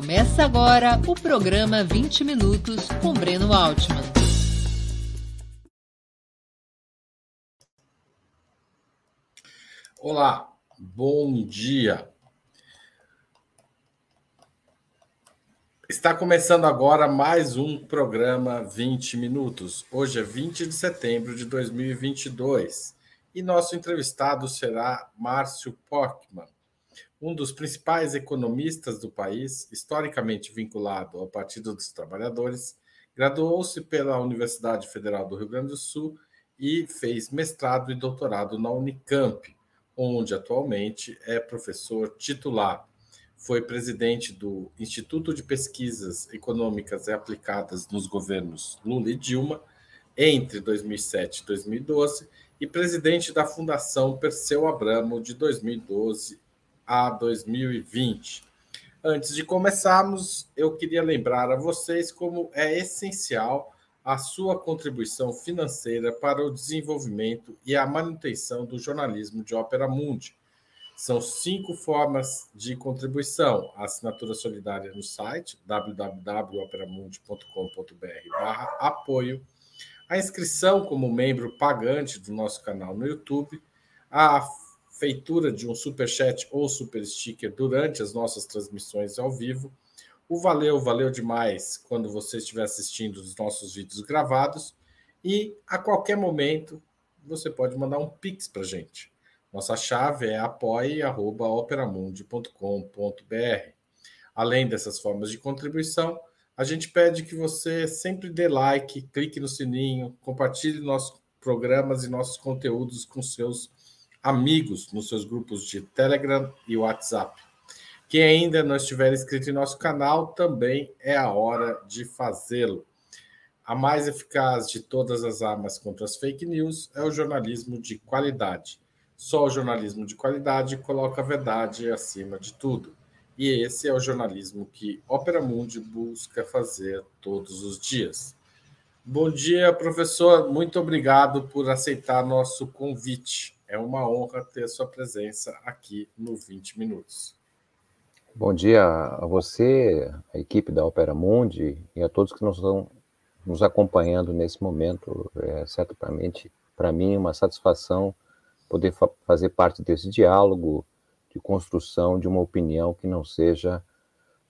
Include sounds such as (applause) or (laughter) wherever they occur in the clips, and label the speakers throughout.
Speaker 1: Começa agora o programa 20 Minutos com Breno Altman.
Speaker 2: Olá, bom dia. Está começando agora mais um programa 20 Minutos. Hoje é 20 de setembro de 2022 e nosso entrevistado será Márcio Pockmann um dos principais economistas do país, historicamente vinculado ao Partido dos Trabalhadores, graduou-se pela Universidade Federal do Rio Grande do Sul e fez mestrado e doutorado na Unicamp, onde atualmente é professor titular. Foi presidente do Instituto de Pesquisas Econômicas e Aplicadas nos governos Lula e Dilma entre 2007 e 2012 e presidente da Fundação Perseu Abramo de 2012 a 2020. Antes de começarmos, eu queria lembrar a vocês como é essencial a sua contribuição financeira para o desenvolvimento e a manutenção do jornalismo de Ópera Mundi. São cinco formas de contribuição: a assinatura solidária no site www.operamundi.com.br/apoio, a inscrição como membro pagante do nosso canal no YouTube, a feitura de um super chat ou super sticker durante as nossas transmissões ao vivo. O valeu, valeu demais quando você estiver assistindo os nossos vídeos gravados. E a qualquer momento você pode mandar um pix para gente. Nossa chave é apoie.operamundi.com.br. Além dessas formas de contribuição, a gente pede que você sempre dê like, clique no sininho, compartilhe nossos programas e nossos conteúdos com seus amigos nos seus grupos de Telegram e WhatsApp. Quem ainda não estiver inscrito em nosso canal, também é a hora de fazê-lo. A mais eficaz de todas as armas contra as fake news é o jornalismo de qualidade. Só o jornalismo de qualidade coloca a verdade acima de tudo. E esse é o jornalismo que Opera Mundi busca fazer todos os dias. Bom dia, professor. Muito obrigado por aceitar nosso convite. É uma honra ter sua presença aqui no 20 Minutos.
Speaker 3: Bom dia a você, a equipe da Opera Mundi e a todos que nos estão nos acompanhando nesse momento. É certamente para mim uma satisfação poder fa fazer parte desse diálogo de construção de uma opinião que não seja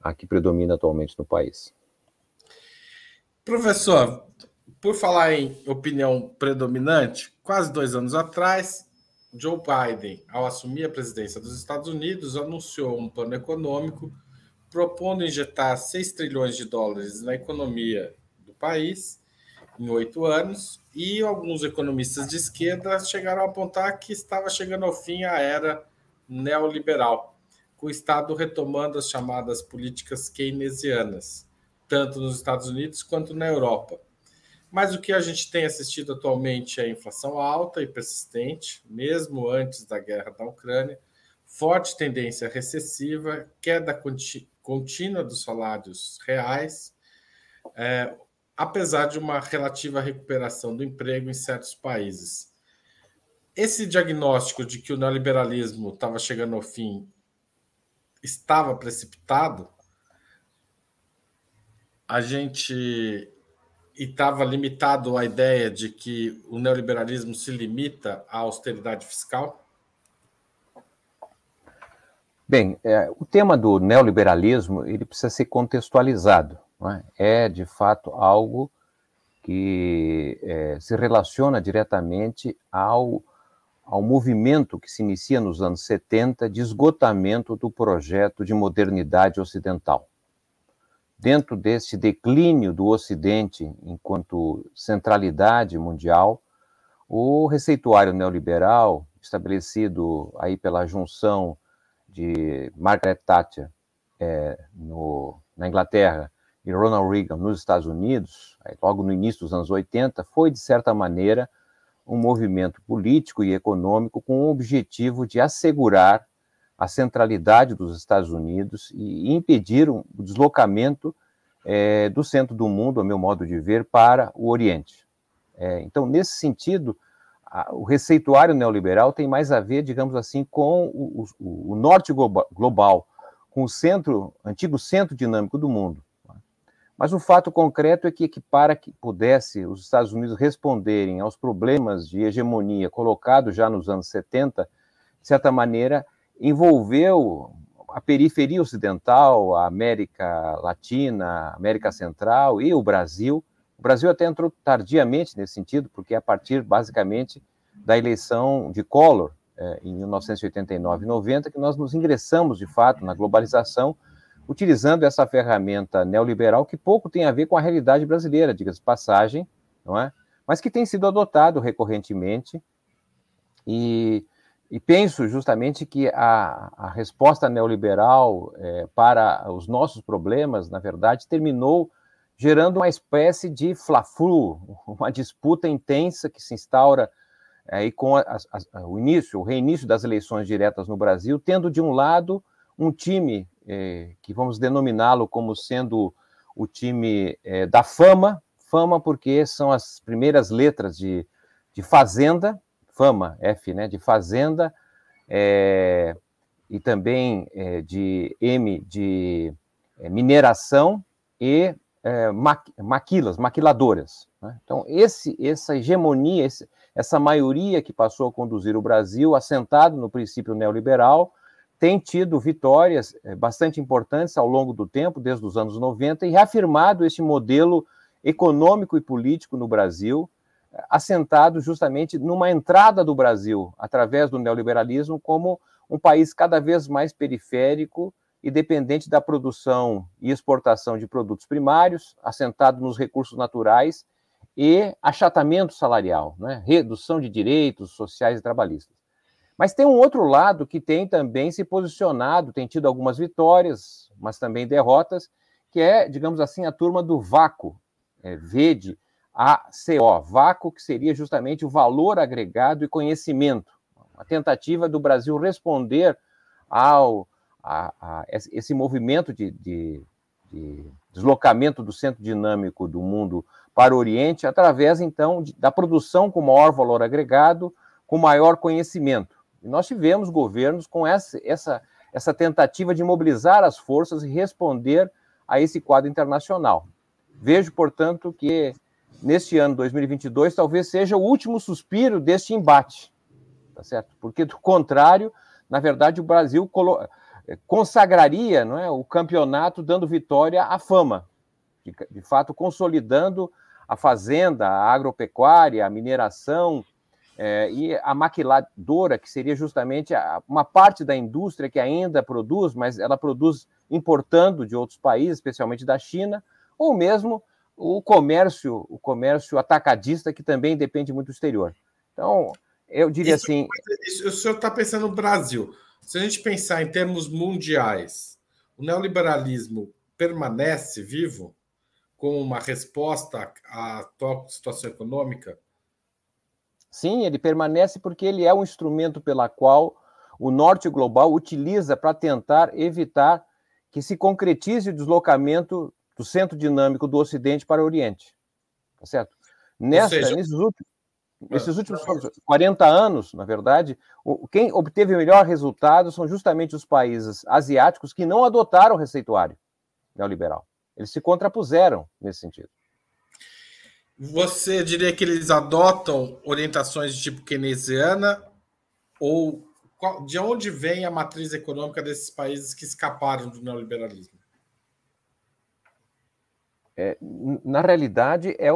Speaker 3: a que predomina atualmente no país.
Speaker 2: Professor, por falar em opinião predominante, quase dois anos atrás, Joe Biden, ao assumir a presidência dos Estados Unidos, anunciou um plano econômico propondo injetar 6 trilhões de dólares na economia do país em oito anos, e alguns economistas de esquerda chegaram a apontar que estava chegando ao fim a era neoliberal, com o Estado retomando as chamadas políticas keynesianas, tanto nos Estados Unidos quanto na Europa. Mas o que a gente tem assistido atualmente é inflação alta e persistente, mesmo antes da guerra da Ucrânia, forte tendência recessiva, queda contínua dos salários reais, é, apesar de uma relativa recuperação do emprego em certos países. Esse diagnóstico de que o neoliberalismo estava chegando ao fim estava precipitado, a gente e estava limitado à ideia de que o neoliberalismo se limita à austeridade fiscal?
Speaker 3: Bem, é, o tema do neoliberalismo ele precisa ser contextualizado. É? é? de fato algo que é, se relaciona diretamente ao, ao movimento que se inicia nos anos 70 de esgotamento do projeto de modernidade ocidental dentro desse declínio do Ocidente enquanto centralidade mundial, o receituário neoliberal, estabelecido aí pela junção de Margaret Thatcher é, no, na Inglaterra e Ronald Reagan nos Estados Unidos, logo no início dos anos 80, foi, de certa maneira, um movimento político e econômico com o objetivo de assegurar a centralidade dos Estados Unidos e impediram o deslocamento é, do centro do mundo, a meu modo de ver, para o Oriente. É, então, nesse sentido, a, o receituário neoliberal tem mais a ver, digamos assim, com o, o, o norte global, com o centro, antigo centro dinâmico do mundo. Mas o fato concreto é que, que para que pudesse os Estados Unidos responderem aos problemas de hegemonia colocados já nos anos 70, de certa maneira, envolveu a periferia ocidental, a América Latina, América Central e o Brasil. O Brasil até entrou tardiamente nesse sentido, porque é a partir, basicamente, da eleição de Collor, eh, em 1989 e 90, que nós nos ingressamos, de fato, na globalização, utilizando essa ferramenta neoliberal que pouco tem a ver com a realidade brasileira, diga-se passagem, não é? Mas que tem sido adotado recorrentemente e, e penso justamente que a, a resposta neoliberal é, para os nossos problemas, na verdade, terminou gerando uma espécie de fla-flu, (laughs) uma disputa intensa que se instaura aí é, com a, a, o início, o reinício das eleições diretas no Brasil, tendo de um lado um time é, que vamos denominá-lo como sendo o time é, da fama, fama porque são as primeiras letras de, de fazenda, fama, F, né, de fazenda, é, e também é, de M, de é, mineração e é, maquilas, maquiladoras. Né? Então, esse, essa hegemonia, esse, essa maioria que passou a conduzir o Brasil, assentado no princípio neoliberal, tem tido vitórias eh, bastante importantes ao longo do tempo, desde os anos 90, e reafirmado esse modelo econômico e político no Brasil, assentado justamente numa entrada do Brasil, através do neoliberalismo, como um país cada vez mais periférico e dependente da produção e exportação de produtos primários, assentado nos recursos naturais e achatamento salarial, né? redução de direitos sociais e trabalhistas. Mas tem um outro lado que tem também se posicionado, tem tido algumas vitórias, mas também derrotas, que é, digamos assim, a turma do vácuo, é, VED, ACO, vácuo que seria justamente o valor agregado e conhecimento, a tentativa do Brasil responder ao a, a esse movimento de, de, de, deslocamento do centro dinâmico do mundo para o Oriente, através, então, de, da produção com maior valor agregado, com maior conhecimento. E nós tivemos governos com essa, essa, essa tentativa de mobilizar as forças e responder a esse quadro internacional. Vejo, portanto, que neste ano 2022 talvez seja o último suspiro deste embate, tá certo? Porque do contrário, na verdade, o Brasil eh, consagraria, não é, o campeonato dando vitória à fama, de, de fato consolidando a fazenda, a agropecuária, a mineração, é, e a maquiladora, que seria justamente a, uma parte da indústria que ainda produz, mas ela produz importando de outros países, especialmente da China, ou mesmo o comércio, o comércio atacadista, que também depende muito do exterior. Então, eu diria isso, assim.
Speaker 2: Isso, o senhor está pensando no Brasil. Se a gente pensar em termos mundiais, o neoliberalismo permanece vivo como uma resposta à atual situação econômica?
Speaker 3: Sim, ele permanece porque ele é um instrumento pela qual o norte global utiliza para tentar evitar que se concretize o deslocamento do centro dinâmico do Ocidente para o Oriente. Tá certo? Nessa, seja... nesses, últimos, nesses últimos 40 anos, na verdade, quem obteve o melhor resultado são justamente os países asiáticos que não adotaram o receituário neoliberal. Eles se contrapuseram nesse sentido.
Speaker 2: Você diria que eles adotam orientações de tipo keynesiana ou de onde vem a matriz econômica desses países que escaparam do neoliberalismo?
Speaker 3: É, na realidade, é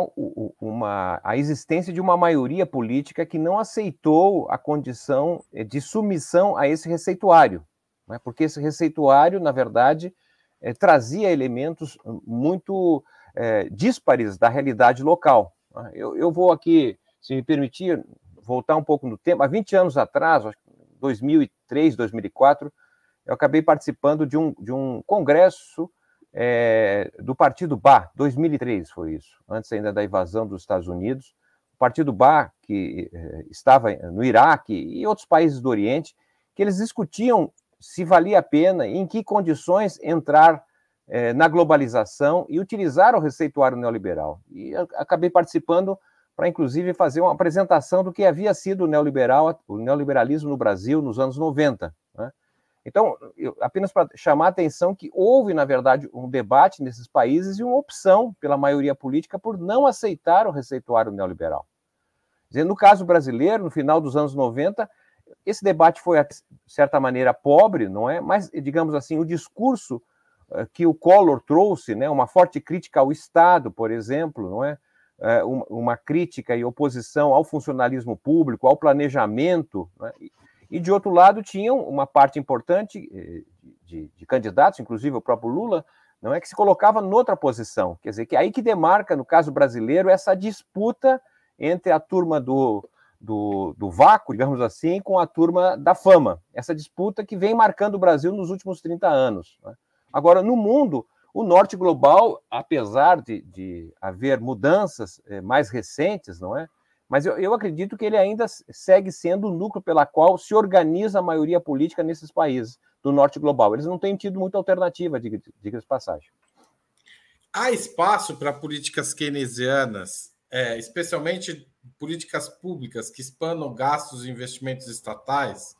Speaker 3: uma, a existência de uma maioria política que não aceitou a condição de submissão a esse receituário, né? porque esse receituário, na verdade, é, trazia elementos muito é, díspares da realidade local. Né? Eu, eu, vou aqui, se me permitir, voltar um pouco no tempo. Há 20 anos atrás, 2003, 2004, eu acabei participando de um, de um congresso é, do Partido Ba, 2003 foi isso, antes ainda da invasão dos Estados Unidos. O Partido Ba, que é, estava no Iraque e outros países do Oriente, que eles discutiam se valia a pena, em que condições entrar é, na globalização e utilizar o receituário neoliberal. E acabei participando para, inclusive, fazer uma apresentação do que havia sido o neoliberal, o neoliberalismo no Brasil nos anos 90. Né? Então, eu, apenas para chamar a atenção que houve, na verdade, um debate nesses países e uma opção pela maioria política por não aceitar o receituário neoliberal. No caso brasileiro, no final dos anos 90, esse debate foi, de certa maneira, pobre, não é? Mas, digamos assim, o discurso eh, que o Collor trouxe, né, uma forte crítica ao Estado, por exemplo, não é? Eh, uma crítica e oposição ao funcionalismo público, ao planejamento, é? E de outro lado tinham uma parte importante eh, de, de, candidatos, inclusive o próprio Lula, não é que se colocava noutra posição, quer dizer que aí que demarca no caso brasileiro essa disputa entre a turma do, do, do vácuo, digamos assim, com a turma da fama. Essa disputa que vem marcando o Brasil nos últimos 30 anos. Né? Agora, no mundo, o norte global, apesar de, de haver mudanças é, mais recentes, não é? Mas eu, eu, acredito que ele ainda segue sendo o núcleo pela qual se organiza a maioria política nesses países do norte global. Eles não têm tido muita alternativa, diga-se passagem.
Speaker 2: Há espaço para políticas keynesianas é, especialmente políticas públicas que expandam gastos e investimentos estatais,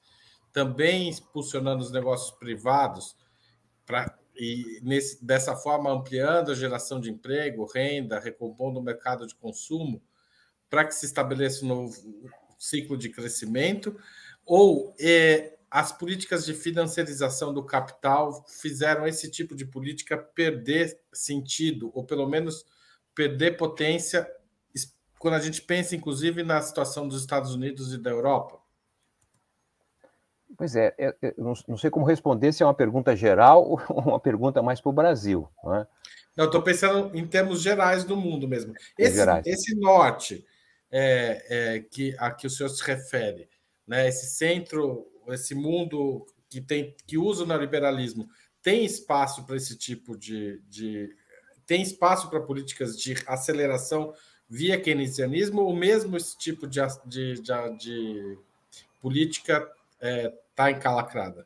Speaker 2: também impulsionando os negócios privados, pra, e nesse, dessa forma ampliando a geração de emprego, renda, recompondo o mercado de consumo, para que se estabeleça um novo ciclo de crescimento, ou é, as políticas de financiarização do capital fizeram esse tipo de política perder sentido, ou pelo menos perder potência quando a gente pensa, inclusive, na situação dos Estados Unidos e da Europa?
Speaker 3: Pois é, é, é eu não sei como responder se é uma pergunta geral (laughs) ou uma pergunta mais para o Brasil. Não, é?
Speaker 2: não estou pensando em termos gerais do mundo mesmo. Esse, esse norte é, é, que, a que o senhor se refere, né, esse centro, esse mundo que, tem, que usa o neoliberalismo, tem espaço para esse tipo de, de. tem espaço para políticas de aceleração via keynesianismo, ou mesmo esse tipo de, de, de, de política está é, tá encalacrada?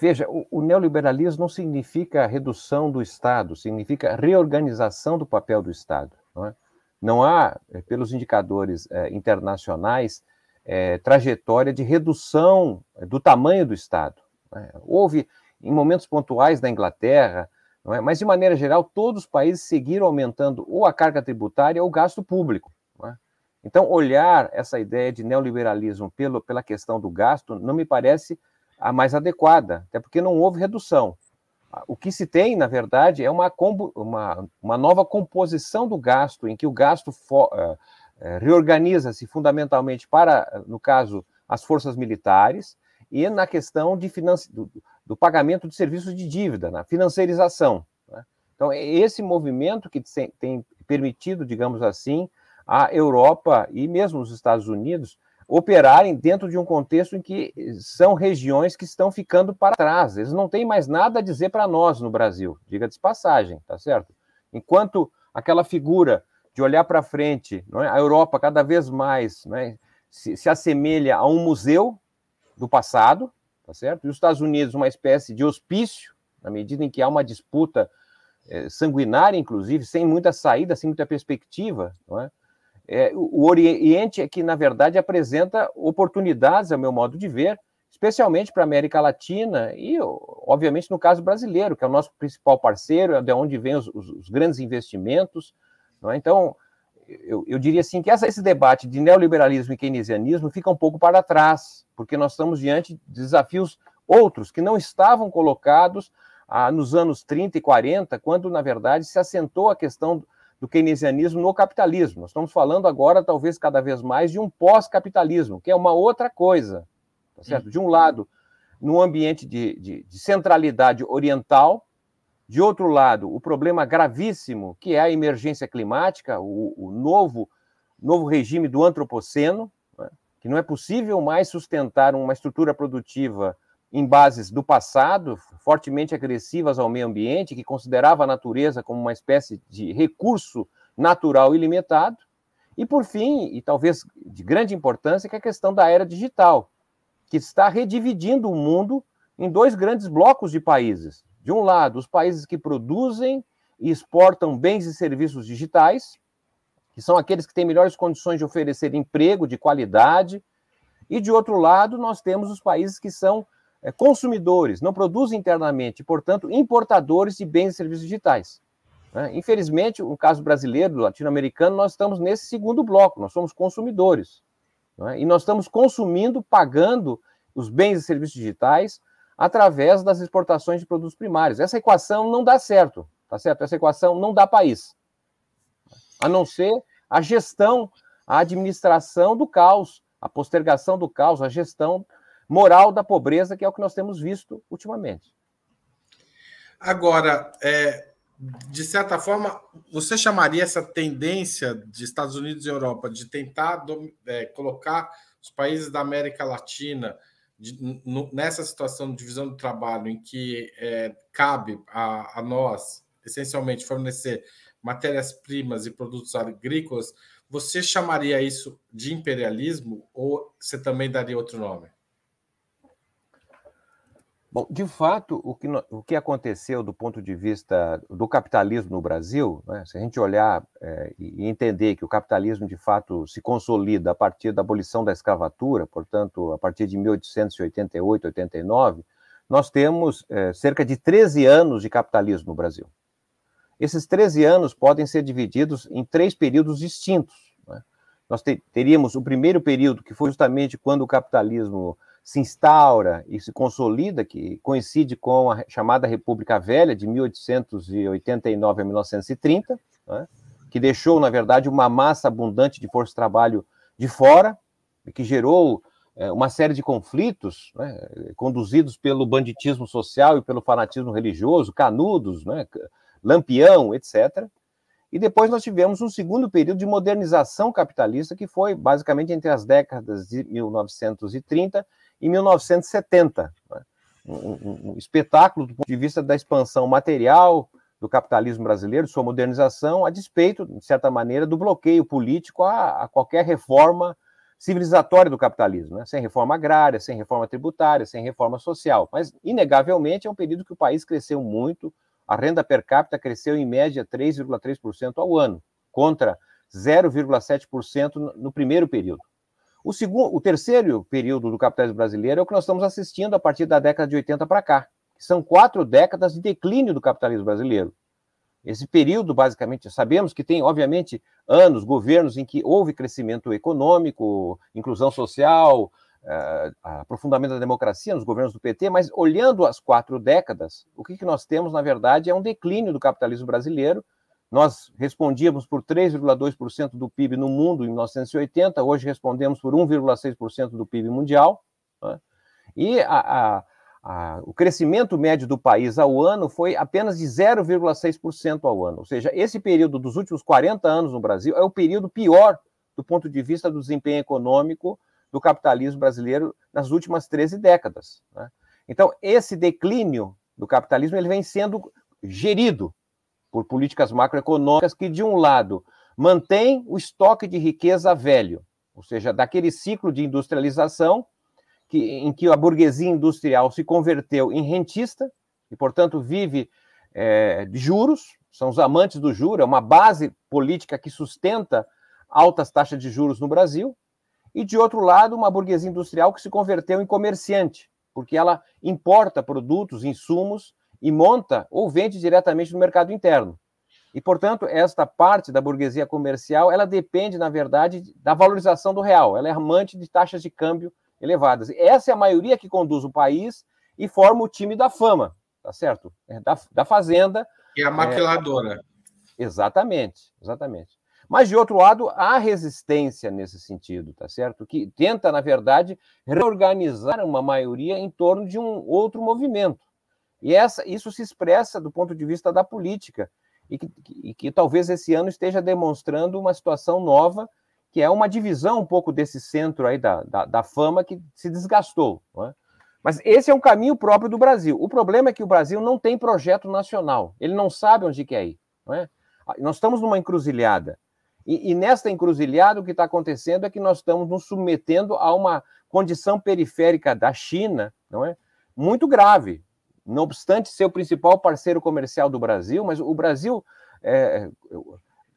Speaker 3: Veja, o, o, neoliberalismo não significa redução do Estado, significa reorganização do papel do Estado. Não, é? Não há, é, pelos indicadores é, internacionais, é, trajetória de redução do tamanho do Estado. É? Houve, em momentos pontuais na Inglaterra, é? Mas, de maneira geral, todos os países seguiram aumentando ou a carga tributária ou o gasto público. É? Então, olhar essa ideia de neoliberalismo pelo, pela questão do gasto não me parece a mais adequada, até porque não houve redução. O que se tem, na verdade, é uma, uma, uma nova composição do gasto, em que o gasto uh, reorganiza-se fundamentalmente para, no caso, as forças militares, e na questão de do, do pagamento de serviços de dívida, na financiarização. Né? Então, é esse movimento que tem permitido, digamos assim, a Europa e mesmo os Estados Unidos operarem dentro de um contexto em que são regiões que estão ficando para trás. Eles não têm mais nada a dizer para nós no Brasil, diga de passagem, tá certo? Enquanto aquela figura de olhar para frente, é? a Europa cada vez mais é? se, se assemelha a um museu do passado, tá certo? E os Estados Unidos, uma espécie de hospício, na medida em que há uma disputa é, sanguinária, inclusive, sem muita saída, sem muita perspectiva, não é? É, o Oriente é que, na verdade, apresenta oportunidades, ao meu modo de ver, especialmente para a América Latina e, obviamente, no caso brasileiro, que é o nosso principal parceiro, é de onde vêm os, os, os grandes investimentos. É? Então, eu, eu, diria assim que essa, esse debate de neoliberalismo e keynesianismo fica um pouco para trás, porque nós estamos diante de desafios outros que não estavam colocados ah, nos anos 30 e 40, quando, na verdade, se assentou a questão do keynesianismo no capitalismo. Nós estamos falando agora, talvez cada vez mais, de um pós-capitalismo, que é uma outra coisa. Tá certo? Hum. De um lado, num ambiente de, de, de centralidade oriental, de outro lado, o problema gravíssimo que é a emergência climática, o, o novo, novo regime do antropoceno, né? que não é possível mais sustentar uma estrutura produtiva em bases do passado, fortemente agressivas ao meio ambiente, que considerava a natureza como uma espécie de recurso natural ilimitado. E, por fim, e talvez de grande importância, que é a questão da era digital, que está redividindo o mundo em dois grandes blocos de países. De um lado, os países que produzem e exportam bens e serviços digitais, que são aqueles que têm melhores condições de oferecer emprego de qualidade, e de outro lado, nós temos os países que são consumidores, não produzem internamente, portanto, importadores de bens e serviços digitais. Né? Infelizmente, no caso brasileiro, latino-americano, nós estamos nesse segundo bloco, nós somos consumidores. Né? E nós estamos consumindo, pagando os bens e serviços digitais através das exportações de produtos primários. Essa equação não dá certo, tá certo? Essa equação não dá país. A não ser a gestão, a administração do caos, a postergação do caos, a gestão moral da pobreza, que é o que nós temos visto ultimamente.
Speaker 2: Agora, é, de certa forma, você chamaria essa tendência de Estados Unidos e Europa de tentar é, colocar os países da América Latina de, nessa situação de divisão do trabalho em que é, cabe a, a nós, essencialmente, fornecer matérias-primas e produtos agrícolas, você chamaria isso de imperialismo ou você também daria outro nome?
Speaker 3: Bom, de fato, o que, o que aconteceu do ponto de vista do capitalismo no Brasil, né, se a gente olhar é, e entender que o capitalismo de fato se consolida a partir da abolição da escravatura, portanto, a partir de 1888, 89, nós temos é, cerca de 13 anos de capitalismo no Brasil. Esses 13 anos podem ser divididos em três períodos distintos. Né? Nós te, teríamos o primeiro período, que foi justamente quando o capitalismo se instaura e se consolida, que coincide com a chamada República Velha, de 1889 a 1930, né, que deixou, na verdade, uma massa abundante de força de trabalho de fora, que gerou é, uma série de conflitos né, conduzidos pelo banditismo social e pelo fanatismo religioso, canudos, né, lampião, etc. E depois nós tivemos um segundo período de modernização capitalista, que foi basicamente entre as décadas de 1930 em 1970. Né? Um, um, um, espetáculo do ponto de vista da expansão material do capitalismo brasileiro, sua modernização, a despeito, de certa maneira, do bloqueio político a, a qualquer reforma civilizatória do capitalismo, né? sem reforma agrária, sem reforma tributária, sem reforma social. Mas, inegavelmente, é um período que o país cresceu muito, a renda per capita cresceu em média 3,3% ao ano, contra 0,7% no primeiro período. O, segundo, o terceiro período do capitalismo brasileiro é o que nós estamos assistindo a partir da década de 80 para cá, que são quatro décadas de declínio do capitalismo brasileiro. Esse período, basicamente, sabemos que tem, obviamente, anos, governos em que houve crescimento econômico, inclusão social, uh, aprofundamento da democracia nos governos do PT, mas olhando as quatro décadas, o que, que nós temos, na verdade, é um declínio do capitalismo brasileiro, nós respondíamos por 3,2% do PIB no mundo em 1980, hoje respondemos por 1,6% do PIB mundial. Né? E a, a, a, o crescimento médio do país ao ano foi apenas de 0,6% ao ano. Ou seja, esse período dos últimos 40 anos no Brasil é o período pior do ponto de vista do desempenho econômico do capitalismo brasileiro nas últimas 13 décadas. Né? Então, esse declínio do capitalismo ele vem sendo gerido por políticas macroeconômicas que, de um lado, mantém o estoque de riqueza velho, ou seja, daquele ciclo de industrialização que, em que a burguesia industrial se converteu em rentista e, portanto, vive é, de juros, são os amantes do juro, é uma base política que sustenta altas taxas de juros no Brasil, e, de outro lado, uma burguesia industrial que se converteu em comerciante, porque ela importa produtos, insumos e monta ou vende diretamente no mercado interno. E, portanto, esta parte da burguesia comercial, ela depende, na verdade, da valorização do real. Ela é amante de taxas de câmbio elevadas. Essa é a maioria que conduz o país e forma o time da fama, tá certo? É da, da fazenda.
Speaker 2: E a maquiladora.
Speaker 3: É, exatamente, exatamente. Mas, de outro lado, há resistência nesse sentido, tá certo? Que tenta, na verdade, reorganizar uma maioria em torno de um outro movimento. E essa, isso se expressa do ponto de vista da política, e que, e que talvez esse ano esteja demonstrando uma situação nova, que é uma divisão um pouco desse centro aí da, da, da fama que se desgastou. É? Mas esse é um caminho próprio do Brasil. O problema é que o Brasil não tem projeto nacional, ele não sabe onde quer ir. É? Nós estamos numa encruzilhada. E, e nesta encruzilhada, o que está acontecendo é que nós estamos nos submetendo a uma condição periférica da China, não é? Muito grave não obstante ser o principal parceiro comercial do Brasil, mas o Brasil é,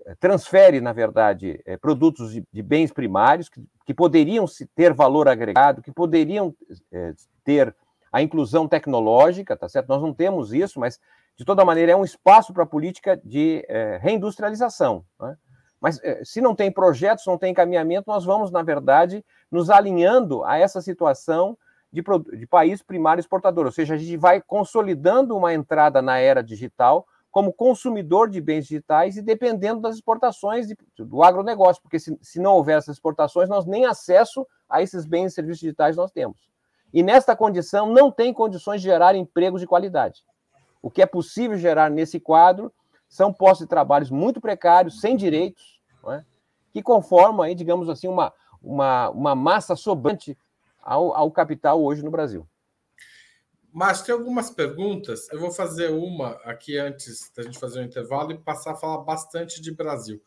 Speaker 3: é, transfere, na verdade, é, produtos de, de, bens primários que, que poderiam ter valor agregado, que poderiam é, ter a inclusão tecnológica, tá certo? Nós não temos isso, mas de toda maneira é um espaço para a política de é, reindustrialização. Né? Mas é, se não tem projetos, não tem encaminhamento, nós vamos, na verdade, nos alinhando a essa situação de, de país primário exportador, ou seja, a gente vai consolidando uma entrada na era digital como consumidor de bens digitais e dependendo das exportações de, do agronegócio, porque se, se não houver essas exportações, nós nem acesso a esses bens e serviços digitais nós temos. E nesta condição, não tem condições de gerar empregos de qualidade. O que é possível gerar nesse quadro são postos de trabalhos muito precários, sem direitos, é? que conformam, aí, digamos assim, uma, uma, uma massa sobrante ao, ao capital hoje no Brasil.
Speaker 2: Mas tem algumas perguntas. Eu vou fazer uma aqui antes da gente fazer o um intervalo e passar a falar bastante de Brasil.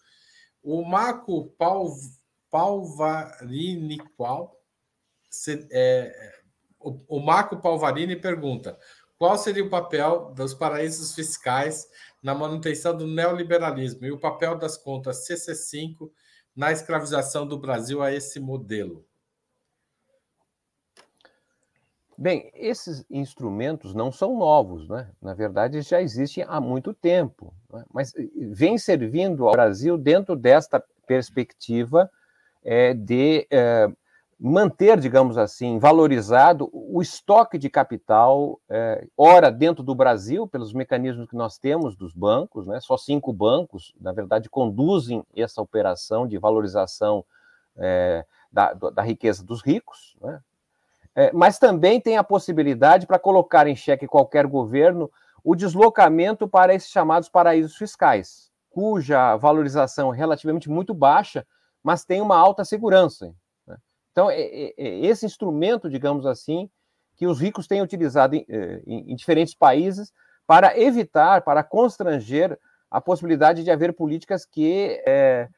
Speaker 2: O Marco Palvarini, qual? Se, é, o, o Marco Palvarini pergunta: qual seria o papel dos paraísos fiscais na manutenção do neoliberalismo e o papel das contas CC5 na escravização do Brasil a esse modelo?
Speaker 3: Bem, esses instrumentos não são novos, né? na verdade já existem há muito tempo, né? mas eh, vem servindo ao Brasil dentro desta perspectiva é, de é, manter, digamos assim, valorizado o estoque de capital, é, ora dentro do Brasil, pelos mecanismos que nós temos dos bancos, né? só cinco bancos, na verdade, conduzem essa operação de valorização da, da riqueza dos ricos, né? É, mas também tem a possibilidade para colocar em xeque qualquer governo o deslocamento para esses chamados paraísos fiscais, cuja valorização é relativamente muito baixa, mas tem uma alta segurança. Né? Então, é, é, é, esse instrumento, digamos assim, que os ricos têm utilizado em, é, em, em diferentes países para evitar, para constranger a possibilidade de haver políticas que é,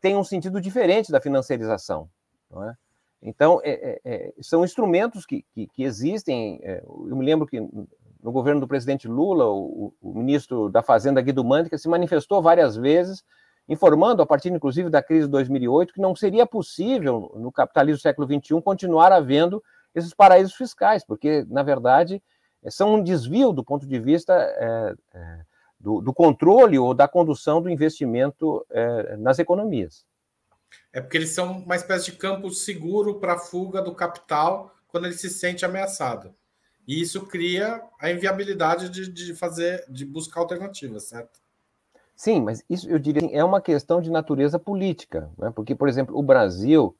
Speaker 3: tenham um sentido diferente da financiarização. Não é? Então, é, é, é, são instrumentos que, que, que existem. É, eu me lembro que no governo do presidente Lula, o, o ministro da Fazenda, Guido Mantega, se manifestou várias vezes, informando, a partir inclusive da crise de 2008, que não seria possível, no capitalismo do século XXI, continuar havendo esses paraísos fiscais, porque, na verdade, são um desvio do ponto de vista é, é, do, do, controle ou da condução do investimento nas economias.
Speaker 2: É porque eles são uma espécie de campo seguro para a fuga do capital quando ele se sente ameaçado. E isso cria a inviabilidade de, de fazer, de buscar alternativas, certo?
Speaker 3: Sim, mas isso eu diria assim, é uma questão de natureza política, né? porque, por exemplo, o Brasil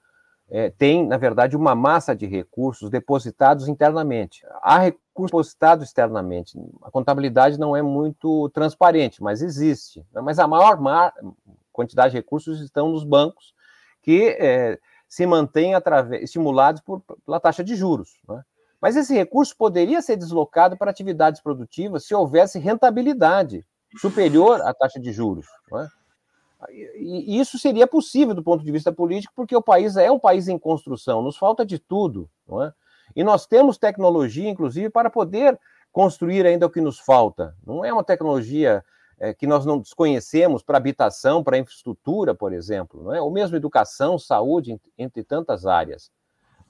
Speaker 3: é, tem, na verdade, uma massa de recursos depositados internamente. Há recursos depositados externamente. A contabilidade não é muito transparente, mas existe. Né? Mas a maior quantidade de recursos estão nos bancos que é, se mantêm estimulados por, pela taxa de juros. Né? Mas esse recurso poderia ser deslocado para atividades produtivas se houvesse rentabilidade superior à taxa de juros. Né? E isso seria possível do ponto de vista político, porque o país é um país em construção, nos falta de tudo. Não é? E nós temos tecnologia, inclusive, para poder construir ainda o que nos falta. Não é uma tecnologia é, que nós não desconhecemos para habitação, para infraestrutura, por exemplo, não é? ou mesmo educação, saúde, entre tantas áreas.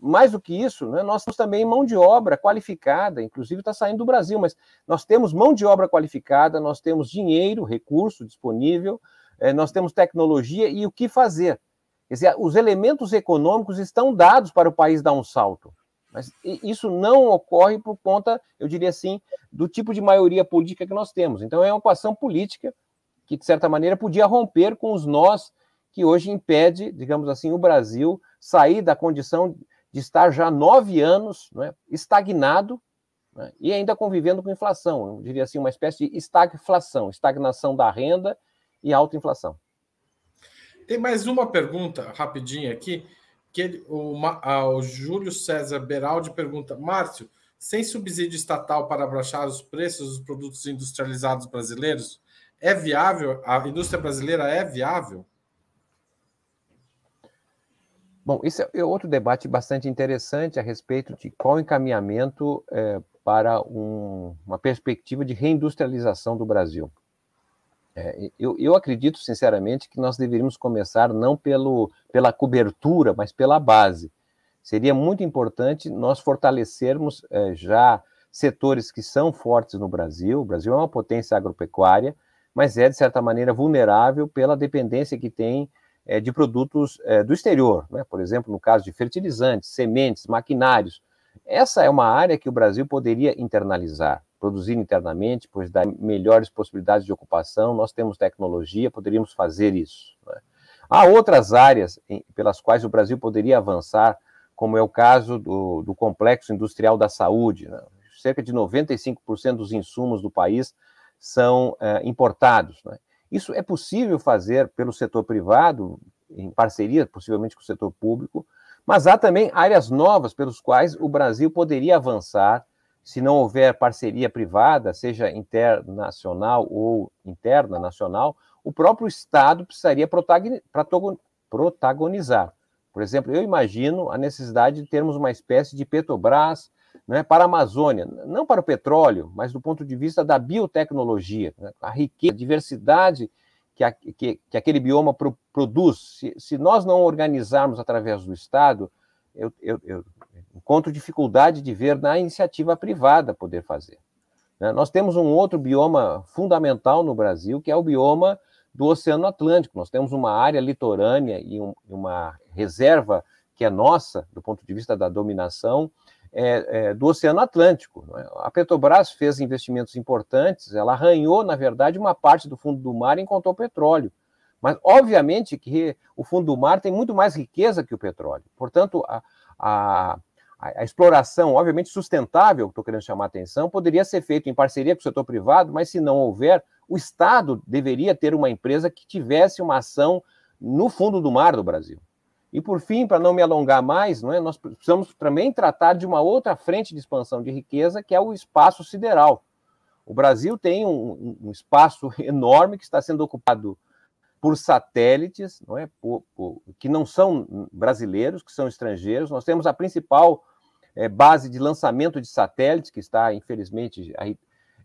Speaker 3: Mais do que isso, né, nós temos também mão de obra qualificada, inclusive está saindo do Brasil, mas nós temos mão de obra qualificada, nós temos dinheiro, recurso disponível, é, nós temos tecnologia e o que fazer. Quer dizer, os elementos econômicos estão dados para o país dar um salto. Mas isso não ocorre por conta, eu diria assim, do tipo de maioria política que nós temos. Então, é uma equação política que, de certa maneira, podia romper com os nós que hoje impede, digamos assim, o Brasil sair da condição de estar já nove anos né, estagnado né, e ainda convivendo com inflação. Eu diria assim, uma espécie de estagflação, estagnação da renda e alta inflação.
Speaker 2: Tem mais uma pergunta rapidinha aqui que ele, o, o Júlio César Beraldi pergunta: Márcio, sem subsídio estatal para abaixar os preços dos produtos industrializados brasileiros, é viável? A indústria brasileira é viável?
Speaker 3: Bom, esse é outro debate bastante interessante a respeito de qual encaminhamento é, para um, uma perspectiva de reindustrialização do Brasil. É, eu, eu, acredito, sinceramente, que nós deveríamos começar não pelo, pela cobertura, mas pela base. seria muito importante nós fortalecermos é, já setores que são fortes no Brasil. O Brasil é uma potência agropecuária, mas é, de certa maneira, vulnerável pela dependência que tem é, de produtos é, do exterior, né? por exemplo, no caso de fertilizantes, sementes, maquinários. Essa é uma área que o Brasil poderia internalizar, produzir internamente, pois dá melhores possibilidades de ocupação, nós temos tecnologia, poderíamos fazer isso. Né? Há outras áreas pelas quais o Brasil poderia avançar, como é o caso do, do complexo industrial da saúde. Né? Cerca de 95% dos insumos do país são é, importados. Né? Isso é possível fazer pelo setor privado, em parceria possivelmente com o setor público, mas há também áreas novas pelos quais o Brasil poderia avançar se não houver parceria privada, seja internacional ou interna nacional, o próprio Estado precisaria protagonizar. Por exemplo, eu imagino a necessidade de termos uma espécie de Petrobras né, para a Amazônia, não para o petróleo, mas do ponto de vista da biotecnologia, né, a riqueza, a diversidade que, a, que, que aquele bioma pro, produz. Se, se, nós não organizarmos através do Estado, eu, eu, eu, encontro dificuldade de ver na iniciativa privada poder fazer. Né? Nós temos um outro bioma fundamental no Brasil, que é o bioma do Oceano Atlântico. Nós temos uma área litorânea e um, uma reserva que é nossa, do ponto de vista da dominação, é, é, do Oceano Atlântico. É? A Petrobras fez investimentos importantes, ela arranhou, na verdade, uma parte do fundo do mar e encontrou petróleo. Mas, obviamente, que o fundo do mar tem muito mais riqueza que o petróleo. Portanto, a, a, a exploração, obviamente, sustentável, que estou querendo chamar a atenção, poderia ser feita em parceria com o setor privado, mas se não houver, o Estado deveria ter uma empresa que tivesse uma ação no fundo do mar do Brasil. E por fim, para não me alongar mais, não é, nós precisamos também tratar de uma outra frente de expansão de riqueza, que é o espaço sideral. O Brasil tem um, um espaço (laughs) enorme que está sendo ocupado por satélites, não é, por, por, que não são brasileiros, que são estrangeiros. Nós temos a principal é, base de lançamento de satélites, que está, infelizmente, aí,